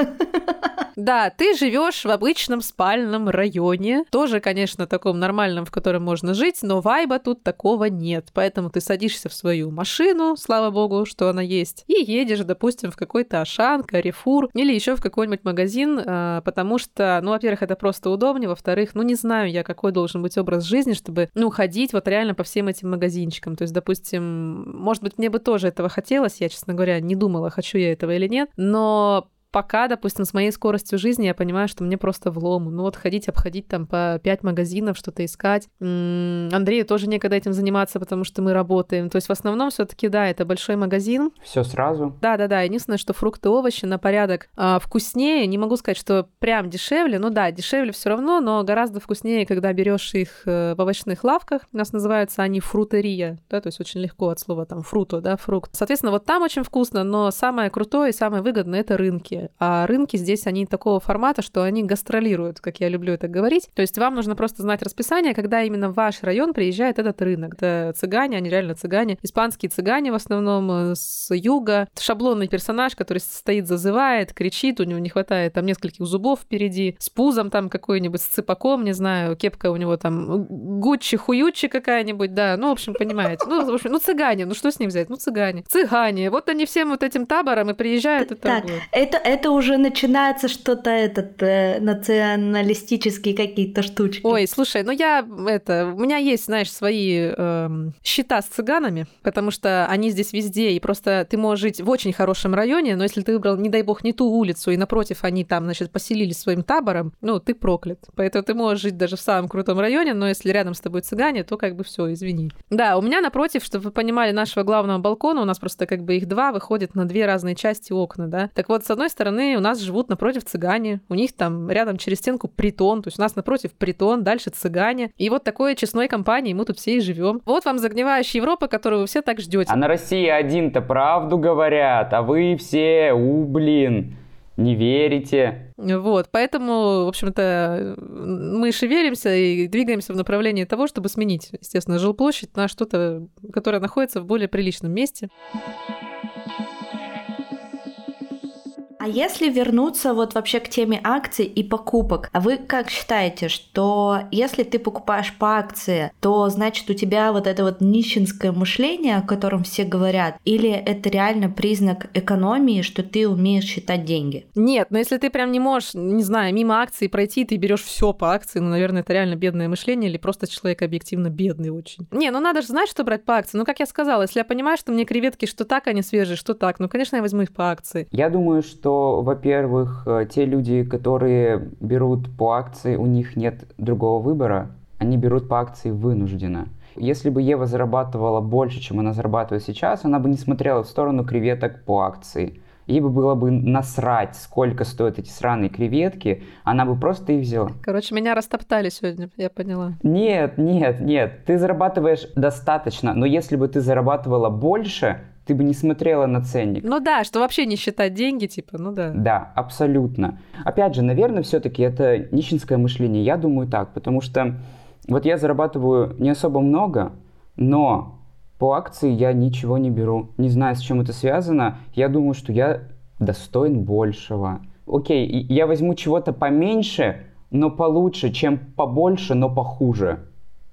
B: Да, ты живешь в обычном спальном районе, тоже, конечно, таком нормальном, в котором можно жить, но вайба тут такого нет. Поэтому ты садишься в свою машину, слава богу, что она есть, и едешь, допустим, в какой-то Ашан, Карифур или еще в какой-нибудь магазин, а, потому что, ну, во-первых, это просто удобнее, во-вторых, ну, не знаю я, какой должен быть образ жизни, чтобы, ну, ходить вот реально по всем этим магазинчикам. То есть, допустим, может быть, мне бы тоже этого хотелось, я, честно говоря, не думала, хочу я этого или нет, но пока, допустим, с моей скоростью жизни я понимаю, что мне просто влом. Ну вот ходить, обходить там по пять магазинов, что-то искать. М-м, Андрею тоже некогда этим заниматься, потому что мы работаем. То есть в основном все таки да, это большой магазин.
C: Все сразу?
B: Да-да-да. Единственное, что фрукты, овощи на порядок а, вкуснее. Не могу сказать, что прям дешевле. Ну да, дешевле все равно, но гораздо вкуснее, когда берешь их э, в овощных лавках. У нас называются они фрутерия, да, то есть очень легко от слова там фруто, да, фрукт. Соответственно, вот там очень вкусно, но самое крутое и самое выгодное это рынки. А рынки здесь, они такого формата, что они гастролируют, как я люблю это говорить. То есть вам нужно просто знать расписание, когда именно в ваш район приезжает этот рынок. Это цыгане, они реально цыгане. Испанские цыгане в основном э, с юга. Шаблонный персонаж, который стоит, зазывает, кричит, у него не хватает там нескольких зубов впереди, с пузом там какой-нибудь, с цыпаком, не знаю, кепка у него там гуччи, хуючи какая-нибудь, да, ну, в общем, понимаете. Ну, в общем, ну, цыгане, ну, что с ним взять? Ну, цыгане. Цыгане. Вот они всем вот этим табором и приезжают и
A: Так, это, это уже начинается что-то этот э, националистические какие-то штучки.
B: Ой, слушай, ну я это, у меня есть, знаешь, свои э, счета с цыганами, потому что они здесь везде, и просто ты можешь жить в очень хорошем районе, но если ты выбрал, не дай бог, не ту улицу, и напротив они там, значит, поселились своим табором, ну, ты проклят. Поэтому ты можешь жить даже в самом крутом районе, но если рядом с тобой цыгане, то как бы все, извини. Да, у меня напротив, чтобы вы понимали, нашего главного балкона, у нас просто как бы их два выходят на две разные части окна, да. Так вот, с одной стороны, у нас живут напротив цыгане, у них там рядом через стенку притон, то есть у нас напротив притон, дальше цыгане. И вот такой честной компании мы тут все и живем. Вот вам загнивающая Европа, которую вы все так ждете.
C: А на России один-то правду говорят, а вы все, у, блин, не верите.
B: Вот, поэтому, в общем-то, мы шевелимся и двигаемся в направлении того, чтобы сменить, естественно, жилплощадь на что-то, которое находится в более приличном месте.
A: А если вернуться вот вообще к теме акций и покупок, а вы как считаете, что если ты покупаешь по акции, то значит у тебя вот это вот нищенское мышление, о котором все говорят, или это реально признак экономии, что ты умеешь считать деньги?
B: Нет, но если ты прям не можешь, не знаю, мимо акции пройти, ты берешь все по акции, ну, наверное, это реально бедное мышление или просто человек объективно бедный очень. Не, ну надо же знать, что брать по акции. Ну, как я сказала, если я понимаю, что мне креветки что так, они свежие, что так, ну, конечно, я возьму их по акции.
C: Я думаю, что что, во-первых, э, те люди, которые берут по акции, у них нет другого выбора, они берут по акции вынужденно. Если бы Ева зарабатывала больше, чем она зарабатывает сейчас, она бы не смотрела в сторону креветок по акции. Ей бы было бы насрать, сколько стоят эти сраные креветки, она бы просто их взяла.
B: Короче, меня растоптали сегодня, я поняла.
C: Нет, нет, нет, ты зарабатываешь достаточно, но если бы ты зарабатывала больше, ты бы не смотрела на ценник.
B: Ну да, что вообще не считать деньги, типа, ну да.
C: Да, абсолютно. Опять же, наверное, все-таки это нищенское мышление. Я думаю так, потому что вот я зарабатываю не особо много, но по акции я ничего не беру. Не знаю, с чем это связано. Я думаю, что я достоин большего. Окей, я возьму чего-то поменьше, но получше, чем побольше, но похуже.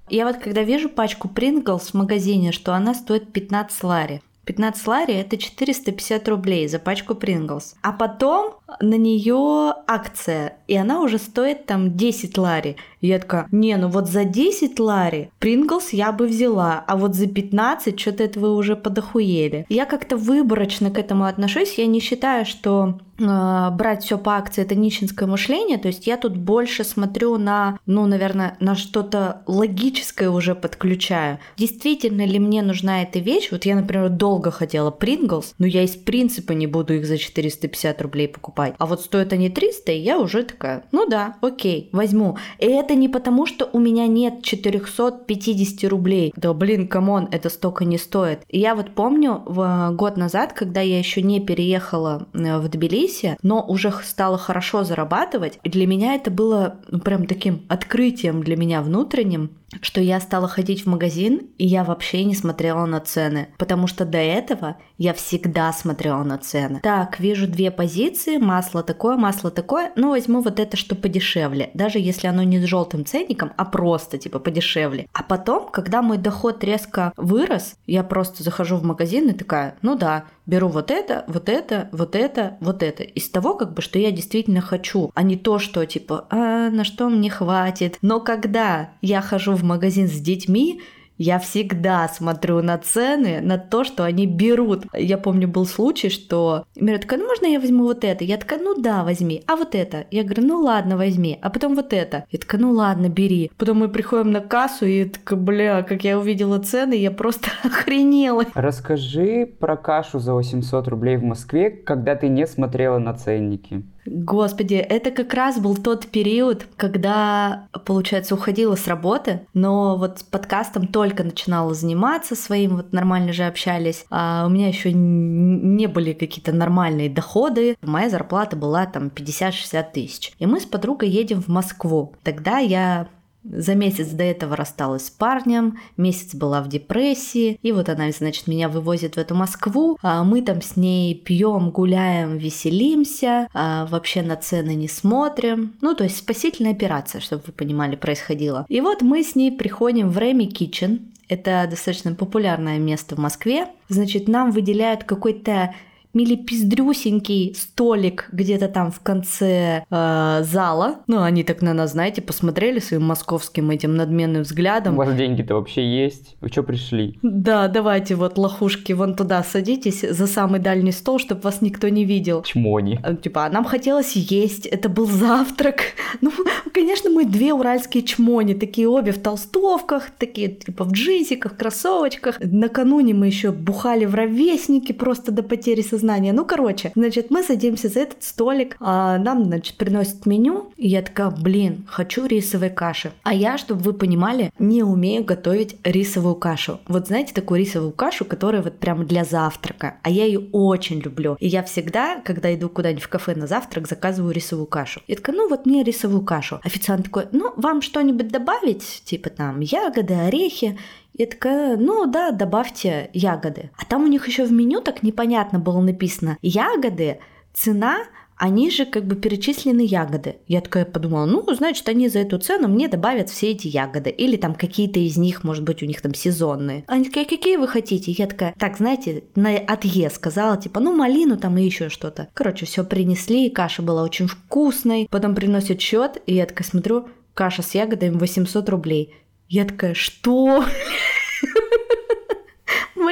A: Я вот когда вижу пачку Принглс в магазине, что она стоит 15 лари, 15 лари – это 450 рублей за пачку Принглс. А потом на нее акция, и она уже стоит там 10 лари. И я такая, не, ну вот за 10 лари Pringles я бы взяла, а вот за 15 что-то это вы уже подохуели. Я как-то выборочно к этому отношусь, я не считаю, что э, брать все по акции это нищенское мышление, то есть я тут больше смотрю на, ну, наверное, на что-то логическое уже подключаю. Действительно ли мне нужна эта вещь? Вот я, например, долго хотела Pringles, но я из принципа не буду их за 450 рублей покупать. А вот стоят они 300, и я уже такая, ну да, окей, возьму. И это не потому, что у меня нет 450 рублей. Да блин, come on, это столько не стоит. И я вот помню в год назад, когда я еще не переехала э, в Тбилиси, но уже стала хорошо зарабатывать, для меня это было ну, прям таким открытием для меня внутренним, что я стала ходить в магазин, и я вообще не смотрела на цены, потому что до этого я всегда смотрела на цены. Так, вижу две позиции, масло такое, масло такое, ну возьму вот это, что подешевле, даже если оно не с желтым ценником, а просто типа подешевле. А потом, когда мой доход резко вырос, я просто захожу в магазин и такая, ну да, беру вот это, вот это, вот это, вот это. Из того, как бы, что я действительно хочу, а не то, что типа, а, на что мне хватит. Но когда я хожу в магазин с детьми, я всегда смотрю на цены, на то, что они берут. Я помню, был случай, что Мира такая, ну можно я возьму вот это? Я такая, ну да, возьми. А вот это? Я говорю, ну ладно, возьми. А потом вот это. Я такая, ну ладно, бери. Потом мы приходим на кассу, и такая, бля, как я увидела цены, я просто охренела.
C: Расскажи про кашу за 800 рублей в Москве, когда ты не смотрела на ценники.
A: Господи, это как раз был тот период, когда, получается, уходила с работы, но вот с подкастом только начинала заниматься своим, вот нормально же общались, а у меня еще не были какие-то нормальные доходы. Моя зарплата была там 50-60 тысяч. И мы с подругой едем в Москву. Тогда я за месяц до этого рассталась с парнем, месяц была в депрессии, и вот она, значит, меня вывозит в эту Москву, а мы там с ней пьем, гуляем, веселимся, а вообще на цены не смотрим. Ну, то есть спасительная операция, чтобы вы понимали, происходила. И вот мы с ней приходим в Реми Kitchen, это достаточно популярное место в Москве. Значит, нам выделяют какой-то милипиздрюсенький столик где-то там в конце э, зала. Ну, они так на нас, знаете, посмотрели своим московским этим надменным взглядом.
C: У вас деньги-то вообще есть? Вы что пришли?
A: Да, давайте вот лохушки вон туда садитесь за самый дальний стол, чтобы вас никто не видел.
C: Чмони.
A: Э, типа, а нам хотелось есть, это был завтрак. Ну, конечно, мы две уральские чмони, такие обе в толстовках, такие типа в джинсиках, кроссовочках. Накануне мы еще бухали в ровесники просто до потери сознания сознания. Ну, короче, значит, мы садимся за этот столик, а нам, значит, приносят меню, и я такая, блин, хочу рисовой каши. А я, чтобы вы понимали, не умею готовить рисовую кашу. Вот знаете такую рисовую кашу, которая вот прям для завтрака, а я ее очень люблю. И я всегда, когда иду куда-нибудь в кафе на завтрак, заказываю рисовую кашу. Я такая, ну вот мне рисовую кашу. Официант такой, ну вам что-нибудь добавить? Типа там ягоды, орехи. Я такая, ну да, добавьте ягоды. А там у них еще в меню так непонятно было написано. Ягоды, цена, они же как бы перечислены ягоды. Я такая подумала, ну, значит, они за эту цену мне добавят все эти ягоды. Или там какие-то из них, может быть, у них там сезонные. Они такие, какие вы хотите? Я такая, так, знаете, на от Е сказала, типа, ну, малину там и еще что-то. Короче, все принесли, каша была очень вкусной. Потом приносят счет, и я такая смотрю, каша с ягодами 800 рублей. Я такая, что?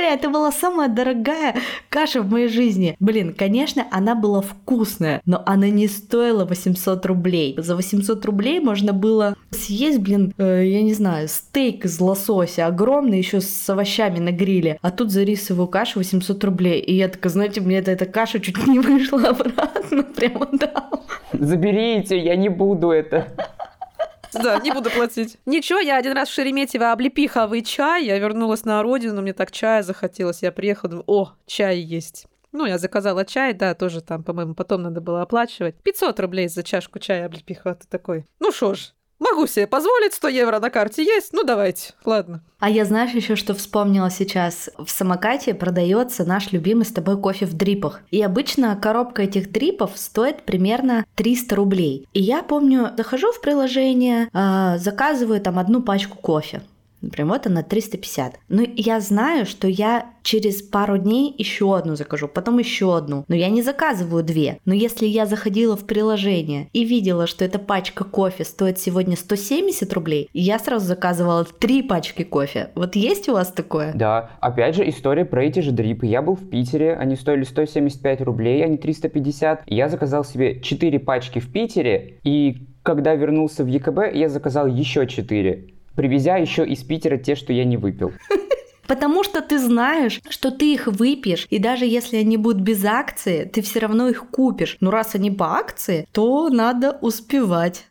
A: Бля, это была самая дорогая каша в моей жизни. Блин, конечно, она была вкусная, но она не стоила 800 рублей. За 800 рублей можно было съесть, блин, э, я не знаю, стейк из лосося огромный, еще с овощами на гриле. А тут за рисовую кашу 800 рублей. И я такая, знаете, мне эта, эта каша чуть не вышла обратно, прямо да.
C: Заберите, я не буду это.
B: Да, не буду платить. Ничего, я один раз в Шереметьево облепиховый чай, я вернулась на родину, мне так чая захотелось, я приехала, думаю, о, чай есть. Ну, я заказала чай, да, тоже там, по-моему, потом надо было оплачивать. 500 рублей за чашку чая облепиха. Ты такой, ну шо ж, Могу себе позволить, 100 евро на карте есть, ну давайте, ладно.
A: А я знаешь еще, что вспомнила сейчас? В самокате продается наш любимый с тобой кофе в дрипах. И обычно коробка этих дрипов стоит примерно 300 рублей. И я помню, захожу в приложение, э, заказываю там одну пачку кофе. Например, вот она 350. Но я знаю, что я через пару дней еще одну закажу, потом еще одну. Но я не заказываю две. Но если я заходила в приложение и видела, что эта пачка кофе стоит сегодня 170 рублей, я сразу заказывала три пачки кофе. Вот есть у вас такое?
C: Да. Опять же, история про эти же дрипы. Я был в Питере, они стоили 175 рублей, а не 350. Я заказал себе 4 пачки в Питере, и когда вернулся в ЕКБ, я заказал еще 4 привезя еще из Питера те, что я не выпил.
A: Потому что ты знаешь, что ты их выпьешь, и даже если они будут без акции, ты все равно их купишь. Но раз они по акции, то надо успевать.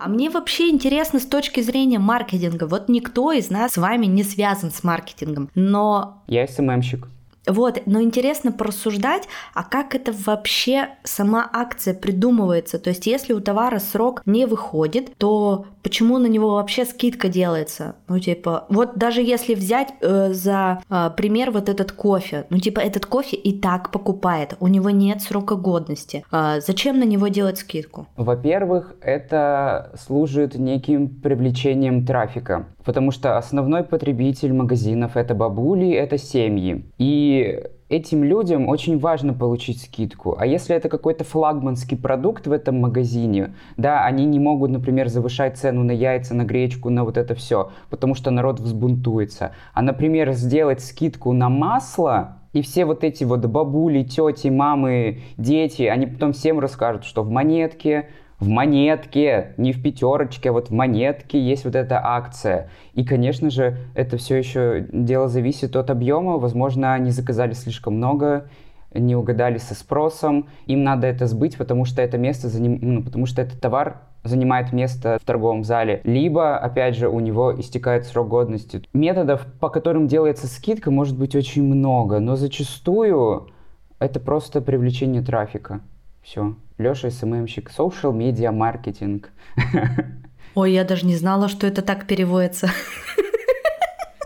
A: А мне вообще интересно с точки зрения маркетинга. Вот никто из нас с вами не связан с маркетингом, но...
C: Я СММщик.
A: Вот, но интересно порассуждать, а как это вообще сама акция придумывается? То есть, если у товара срок не выходит, то почему на него вообще скидка делается? Ну, типа, вот даже если взять э, за э, пример вот этот кофе, ну, типа, этот кофе и так покупает, у него нет срока годности. Э, зачем на него делать скидку?
C: Во-первых, это служит неким привлечением трафика, потому что основной потребитель магазинов это бабули, это семьи. И этим людям очень важно получить скидку. А если это какой-то флагманский продукт в этом магазине, да, они не могут, например, завышать цену на яйца, на гречку, на вот это все, потому что народ взбунтуется. А, например, сделать скидку на масло, и все вот эти вот бабули, тети, мамы, дети, они потом всем расскажут, что в монетке в монетке, не в пятерочке, а вот в монетке есть вот эта акция. И, конечно же, это все еще дело зависит от объема. Возможно, они заказали слишком много, не угадали со спросом. Им надо это сбыть, потому что это место заним... ну, потому что этот товар занимает место в торговом зале, либо, опять же, у него истекает срок годности. Методов, по которым делается скидка, может быть очень много, но зачастую это просто привлечение трафика. Все. Леша СММщик. Social Media Marketing.
A: Ой, я даже не знала, что это так переводится.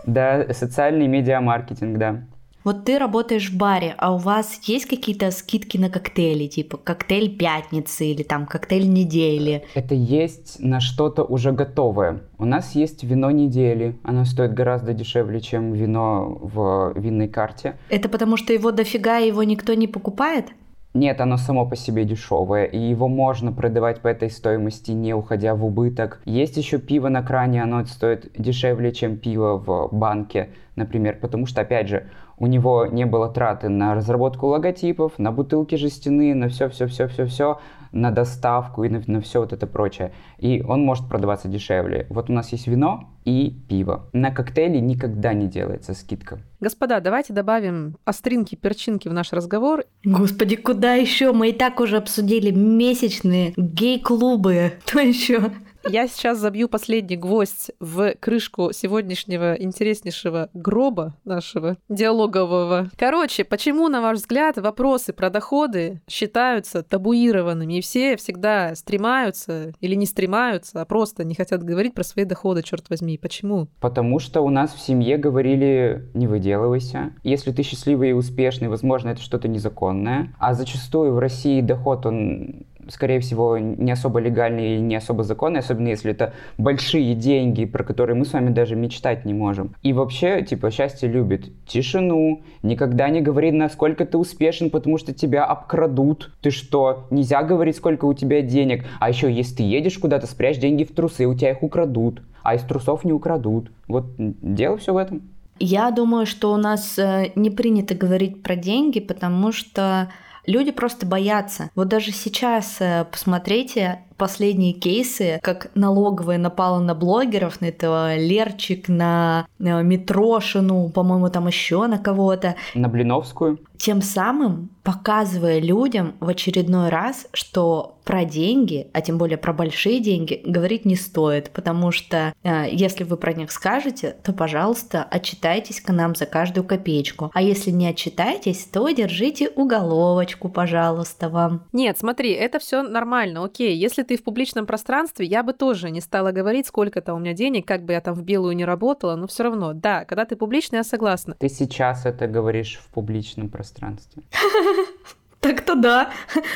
C: Да, социальный медиа-маркетинг, да.
A: Вот ты работаешь в баре, а у вас есть какие-то скидки на коктейли, типа коктейль пятницы или там коктейль недели?
C: Это есть на что-то уже готовое. У нас есть вино недели. Оно стоит гораздо дешевле, чем вино в винной карте.
A: Это потому что его дофига, его никто не покупает?
C: Нет, оно само по себе дешевое, и его можно продавать по этой стоимости, не уходя в убыток. Есть еще пиво на кране, оно стоит дешевле, чем пиво в банке, например, потому что, опять же, у него не было траты на разработку логотипов, на бутылки жестяные, на все-все-все-все-все, на доставку и на, на все вот это прочее. И он может продаваться дешевле. Вот у нас есть вино и пиво. На коктейли никогда не делается скидка.
B: Господа, давайте добавим остринки, перчинки в наш разговор.
A: Господи, куда еще? Мы и так уже обсудили месячные гей-клубы. Что еще?
B: Я сейчас забью последний гвоздь в крышку сегодняшнего интереснейшего гроба нашего диалогового. Короче, почему, на ваш взгляд, вопросы про доходы считаются табуированными, и все всегда стремаются или не стремаются, а просто не хотят говорить про свои доходы, черт возьми. Почему?
C: Потому что у нас в семье говорили, не выделывайся. Если ты счастливый и успешный, возможно, это что-то незаконное. А зачастую в России доход, он скорее всего, не особо легальные или не особо законные, особенно если это большие деньги, про которые мы с вами даже мечтать не можем. И вообще, типа, счастье любит тишину, никогда не говори, насколько ты успешен, потому что тебя обкрадут. Ты что, нельзя говорить, сколько у тебя денег. А еще, если ты едешь куда-то, спрячь деньги в трусы, у тебя их украдут. А из трусов не украдут. Вот дело все в этом.
A: Я думаю, что у нас э, не принято говорить про деньги, потому что Люди просто боятся. Вот даже сейчас э, посмотрите последние кейсы, как налоговая напала на блогеров, на этого Лерчик, на Митрошину, по-моему, там еще на кого-то.
C: На Блиновскую.
A: Тем самым показывая людям в очередной раз, что про деньги, а тем более про большие деньги, говорить не стоит, потому что э, если вы про них скажете, то, пожалуйста, отчитайтесь к нам за каждую копеечку. А если не отчитаетесь, то держите уголовочку, пожалуйста, вам.
B: Нет, смотри, это все нормально, окей. Если ты в публичном пространстве, я бы тоже не стала говорить, сколько-то у меня денег, как бы я там в белую не работала, но все равно, да, когда ты публичный, я согласна.
C: Ты сейчас это говоришь в публичном пространстве.
A: Так-то да.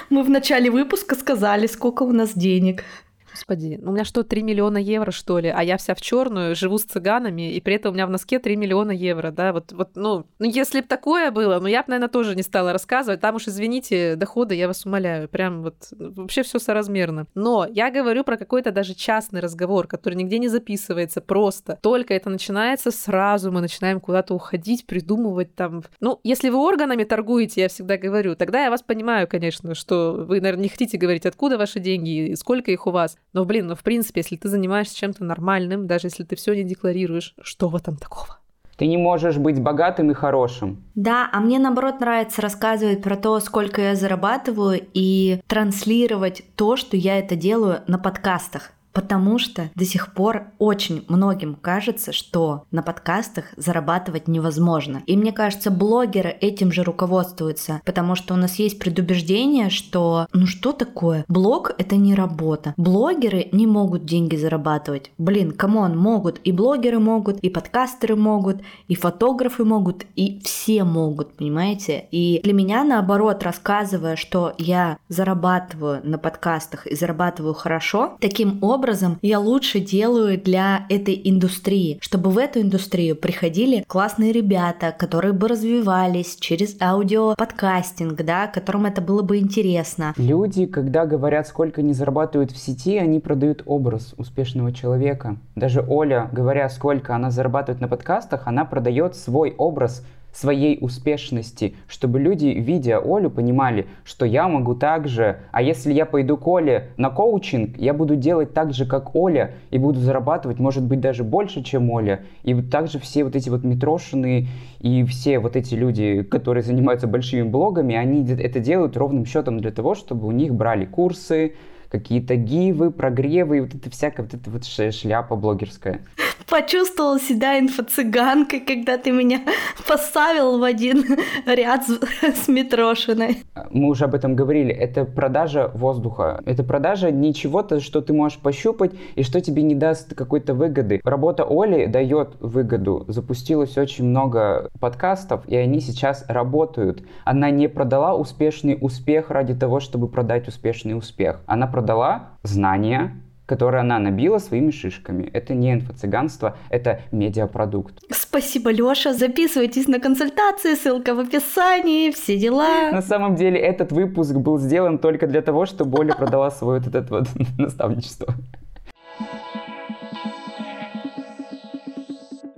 A: Мы в начале выпуска сказали, сколько у нас денег.
B: Господи, ну у меня что, 3 миллиона евро, что ли? А я вся в черную, живу с цыганами, и при этом у меня в носке 3 миллиона евро, да? Вот, вот ну, ну, если бы такое было, ну, я бы, наверное, тоже не стала рассказывать. Там уж, извините, доходы, я вас умоляю. Прям вот вообще все соразмерно. Но я говорю про какой-то даже частный разговор, который нигде не записывается, просто. Только это начинается, сразу мы начинаем куда-то уходить, придумывать там. Ну, если вы органами торгуете, я всегда говорю, тогда я вас понимаю, конечно, что вы, наверное, не хотите говорить, откуда ваши деньги и сколько их у вас. Но, блин, ну, в принципе, если ты занимаешься чем-то нормальным, даже если ты все не декларируешь, что в этом такого?
C: Ты не можешь быть богатым и хорошим.
A: Да, а мне наоборот нравится рассказывать про то, сколько я зарабатываю и транслировать то, что я это делаю на подкастах. Потому что до сих пор очень многим кажется, что на подкастах зарабатывать невозможно. И мне кажется, блогеры этим же руководствуются, потому что у нас есть предубеждение, что ну что такое? Блог это не работа. Блогеры не могут деньги зарабатывать. Блин, come on, могут. И блогеры могут, и подкастеры могут, и фотографы могут, и все могут, понимаете? И для меня наоборот, рассказывая, что я зарабатываю на подкастах и зарабатываю хорошо, таким образом образом я лучше делаю для этой индустрии, чтобы в эту индустрию приходили классные ребята, которые бы развивались через аудио-подкастинг, да, которым это было бы интересно.
C: Люди, когда говорят, сколько они зарабатывают в сети, они продают образ успешного человека. Даже Оля, говоря, сколько она зарабатывает на подкастах, она продает свой образ своей успешности, чтобы люди, видя Олю, понимали, что я могу так же, а если я пойду к Оле на коучинг, я буду делать так же, как Оля, и буду зарабатывать, может быть, даже больше, чем Оля. И также все вот эти вот метрошины и все вот эти люди, которые занимаются большими блогами, они это делают ровным счетом для того, чтобы у них брали курсы, какие-то гивы, прогревы, и вот это всякая вот эта вот шляпа блогерская.
A: Почувствовал себя инфо-цыганкой, когда ты меня поставил в один ряд с Митрошиной.
C: Мы уже об этом говорили. Это продажа воздуха. Это продажа не чего-то, что ты можешь пощупать и что тебе не даст какой-то выгоды. Работа Оли дает выгоду. Запустилось очень много подкастов, и они сейчас работают. Она не продала успешный успех ради того, чтобы продать успешный успех. Она продала знания, которые она набила своими шишками. Это не инфо-цыганство, это медиапродукт.
A: Спасибо, Лёша. Записывайтесь на консультации, ссылка в описании, все дела.
C: На самом деле этот выпуск был сделан только для того, чтобы Оля продала свое вот это вот наставничество.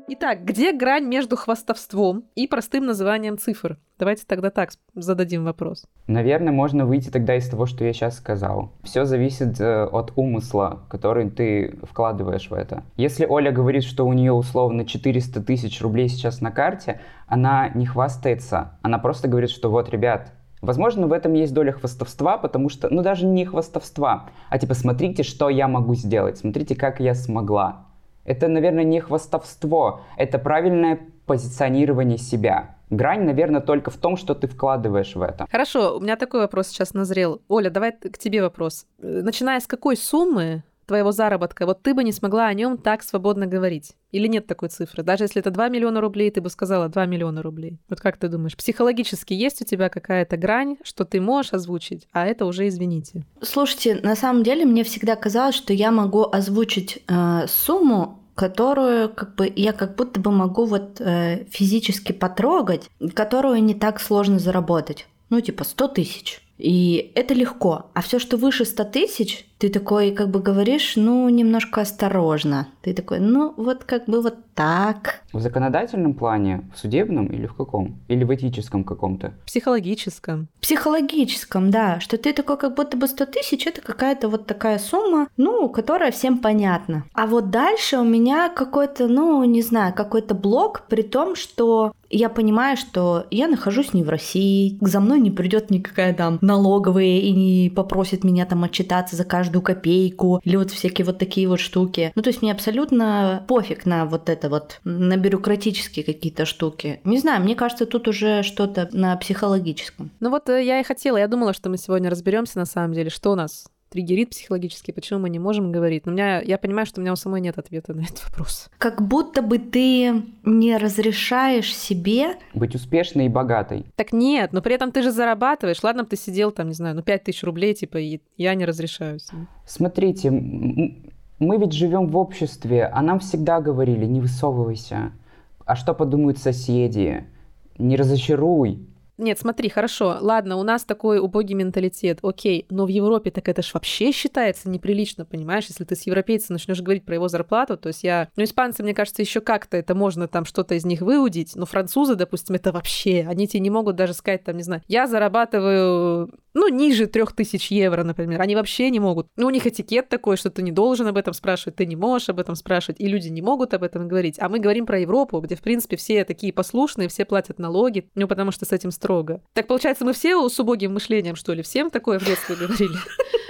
B: Итак, где грань между хвастовством и простым называнием цифр? Давайте тогда так зададим вопрос.
C: Наверное, можно выйти тогда из того, что я сейчас сказал. Все зависит э, от умысла, который ты вкладываешь в это. Если Оля говорит, что у нее условно 400 тысяч рублей сейчас на карте, она не хвастается. Она просто говорит, что вот, ребят, Возможно, в этом есть доля хвастовства, потому что, ну даже не хвастовства, а типа смотрите, что я могу сделать, смотрите, как я смогла. Это, наверное, не хвастовство, это правильное позиционирование себя. Грань, наверное, только в том, что ты вкладываешь в это.
B: Хорошо, у меня такой вопрос сейчас назрел. Оля, давай к тебе вопрос. Э, начиная с какой суммы твоего заработка, вот ты бы не смогла о нем так свободно говорить? Или нет такой цифры? Даже если это 2 миллиона рублей, ты бы сказала 2 миллиона рублей. Вот как ты думаешь, психологически есть у тебя какая-то грань, что ты можешь озвучить, а это уже извините?
A: Слушайте, на самом деле мне всегда казалось, что я могу озвучить э, сумму, которую как бы я как будто бы могу вот э, физически потрогать, которую не так сложно заработать. Ну, типа 100 тысяч. И это легко. А все, что выше 100 тысяч, ты такой как бы говоришь, ну, немножко осторожно. Ты такой, ну, вот как бы вот так.
C: В законодательном плане, в судебном или в каком? Или в этическом каком-то?
B: Психологическом.
A: Психологическом, да. Что ты такой, как будто бы 100 тысяч, это какая-то вот такая сумма, ну, которая всем понятна. А вот дальше у меня какой-то, ну, не знаю, какой-то блок, при том, что я понимаю, что я нахожусь не в России, за мной не придет никакая там налоговая и не попросит меня там отчитаться за каждую копейку, или вот всякие вот такие вот штуки. Ну, то есть мне абсолютно пофиг на вот это вот, на бюрократические какие-то штуки. Не знаю, мне кажется, тут уже что-то на психологическом.
B: Ну вот э, я и хотела, я думала, что мы сегодня разберемся на самом деле, что у нас триггерит психологически, почему мы не можем говорить. Но у меня, я понимаю, что у меня у самой нет ответа на этот вопрос.
A: Как будто бы ты не разрешаешь себе...
C: Быть успешной и богатой.
B: Так нет, но при этом ты же зарабатываешь. Ладно, ты сидел там, не знаю, ну 5 тысяч рублей, типа, и я не разрешаю себе.
C: Смотрите, мы ведь живем в обществе, а нам всегда говорили, не высовывайся. А что подумают соседи? Не разочаруй.
B: Нет, смотри, хорошо, ладно, у нас такой убогий менталитет, окей, но в Европе так это ж вообще считается неприлично, понимаешь, если ты с европейцем начнешь говорить про его зарплату, то есть я, ну, испанцы, мне кажется, еще как-то это можно там что-то из них выудить, но французы, допустим, это вообще, они тебе не могут даже сказать, там, не знаю, я зарабатываю ну, ниже трех тысяч евро, например. Они вообще не могут. Ну, у них этикет такой, что ты не должен об этом спрашивать, ты не можешь об этом спрашивать, и люди не могут об этом говорить. А мы говорим про Европу, где, в принципе, все такие послушные, все платят налоги, ну, потому что с этим строго. Так получается, мы все с убогим мышлением, что ли? Всем такое в детстве говорили?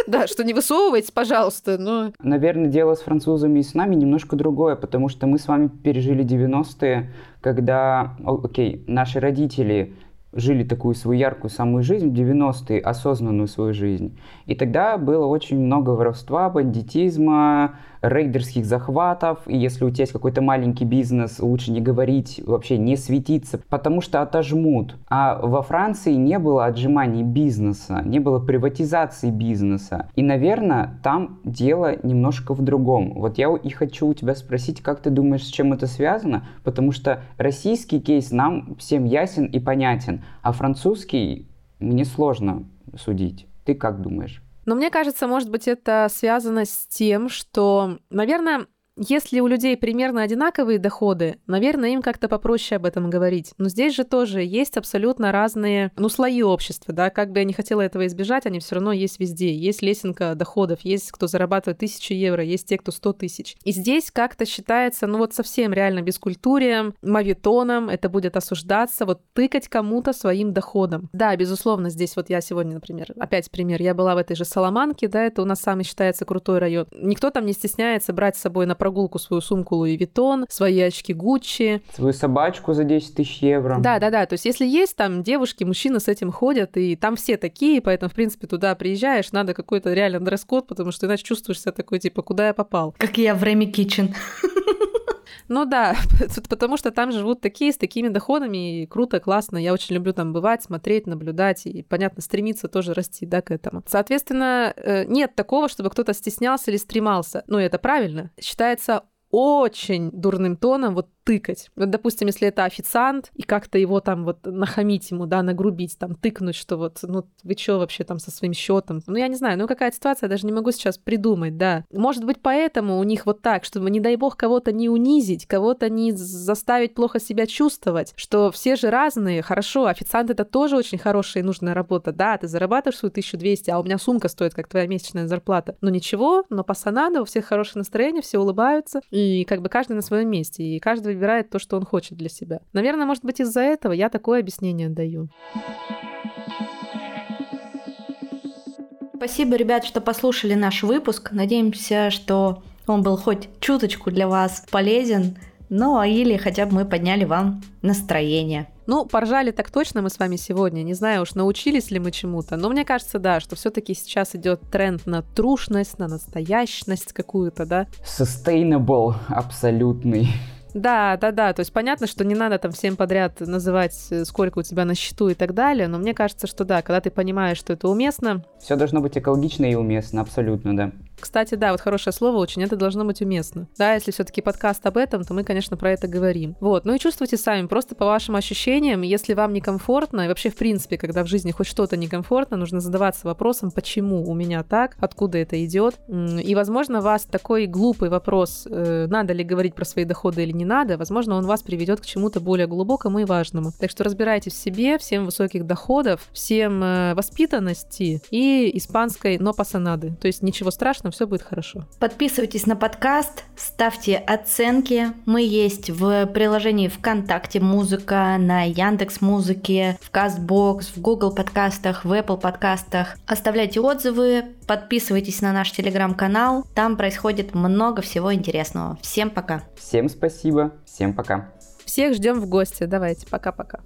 B: Да, что не высовывайтесь, пожалуйста, но...
C: Наверное, дело с французами и с нами немножко другое, потому что мы с вами пережили 90-е, когда, окей, наши родители жили такую свою яркую самую жизнь в 90-е, осознанную свою жизнь. И тогда было очень много воровства, бандитизма, рейдерских захватов, и если у тебя есть какой-то маленький бизнес, лучше не говорить, вообще не светиться, потому что отожмут. А во Франции не было отжиманий бизнеса, не было приватизации бизнеса. И, наверное, там дело немножко в другом. Вот я и хочу у тебя спросить, как ты думаешь, с чем это связано? Потому что российский кейс нам всем ясен и понятен, а французский мне сложно судить. Ты как думаешь?
B: Но мне кажется, может быть, это связано с тем, что, наверное, если у людей примерно одинаковые доходы, наверное, им как-то попроще об этом говорить. Но здесь же тоже есть абсолютно разные, ну, слои общества, да, как бы я не хотела этого избежать, они все равно есть везде. Есть лесенка доходов, есть кто зарабатывает тысячи евро, есть те, кто сто тысяч. И здесь как-то считается, ну, вот совсем реально бескультурием, мавитоном, это будет осуждаться, вот тыкать кому-то своим доходом. Да, безусловно, здесь вот я сегодня, например, опять пример, я была в этой же Соломанке, да, это у нас самый считается крутой район. Никто там не стесняется брать с собой на прогулку свою сумку Луи Виттон, свои очки Гуччи.
C: Свою собачку за 10 тысяч евро.
B: Да, да, да. То есть, если есть там девушки, мужчины с этим ходят, и там все такие, поэтому, в принципе, туда приезжаешь, надо какой-то реально дресс-код, потому что иначе чувствуешь себя такой, типа, куда я попал.
A: Как я в Рэми Китчен.
B: Ну да, потому что там живут такие, с такими доходами, и круто, классно. Я очень люблю там бывать, смотреть, наблюдать, и, понятно, стремиться тоже расти, да, к этому. Соответственно, э, нет такого, чтобы кто-то стеснялся или стремался. Ну, это правильно. Считается очень дурным тоном вот тыкать. Вот, допустим, если это официант, и как-то его там вот нахамить ему, да, нагрубить, там, тыкнуть, что вот, ну, вы что вообще там со своим счетом? Ну, я не знаю, ну, какая ситуация, я даже не могу сейчас придумать, да. Может быть, поэтому у них вот так, чтобы, не дай бог, кого-то не унизить, кого-то не заставить плохо себя чувствовать, что все же разные, хорошо, официант это тоже очень хорошая и нужная работа, да, ты зарабатываешь свою 1200, а у меня сумка стоит, как твоя месячная зарплата. Ну, ничего, но пасанада, у всех хорошее настроение, все улыбаются, и как бы каждый на своем месте, и каждый выбирает то, что он хочет для себя. Наверное, может быть, из-за этого я такое объяснение даю.
A: Спасибо, ребят, что послушали наш выпуск. Надеемся, что он был хоть чуточку для вас полезен, ну а или хотя бы мы подняли вам настроение.
B: Ну, поржали так точно мы с вами сегодня. Не знаю уж, научились ли мы чему-то. Но мне кажется, да, что все-таки сейчас идет тренд на трушность, на настоящность какую-то, да.
C: Sustainable, абсолютный.
B: Да, да, да. То есть понятно, что не надо там всем подряд называть, э, сколько у тебя на счету и так далее. Но мне кажется, что да, когда ты понимаешь, что это уместно.
C: Все должно быть экологично и уместно, абсолютно, да.
B: Кстати, да, вот хорошее слово очень, это должно быть уместно. Да, если все-таки подкаст об этом, то мы, конечно, про это говорим. Вот, ну и чувствуйте сами, просто по вашим ощущениям, если вам некомфортно, и вообще, в принципе, когда в жизни хоть что-то некомфортно, нужно задаваться вопросом, почему у меня так, откуда это идет. И, возможно, вас такой глупый вопрос, э, надо ли говорить про свои доходы или не надо, возможно, он вас приведет к чему-то более глубокому и важному. Так что разбирайтесь в себе, всем высоких доходов, всем э, воспитанности и испанской но пасанады. То есть ничего страшного, все будет хорошо.
A: Подписывайтесь на подкаст, ставьте оценки. Мы есть в приложении ВКонтакте Музыка, на Яндекс Музыке, в Кастбокс, в Google подкастах, в Apple подкастах. Оставляйте отзывы, подписывайтесь на наш телеграм-канал. Там происходит много всего интересного. Всем пока.
C: Всем спасибо. Всем пока.
B: Всех ждем в гости. Давайте. Пока-пока.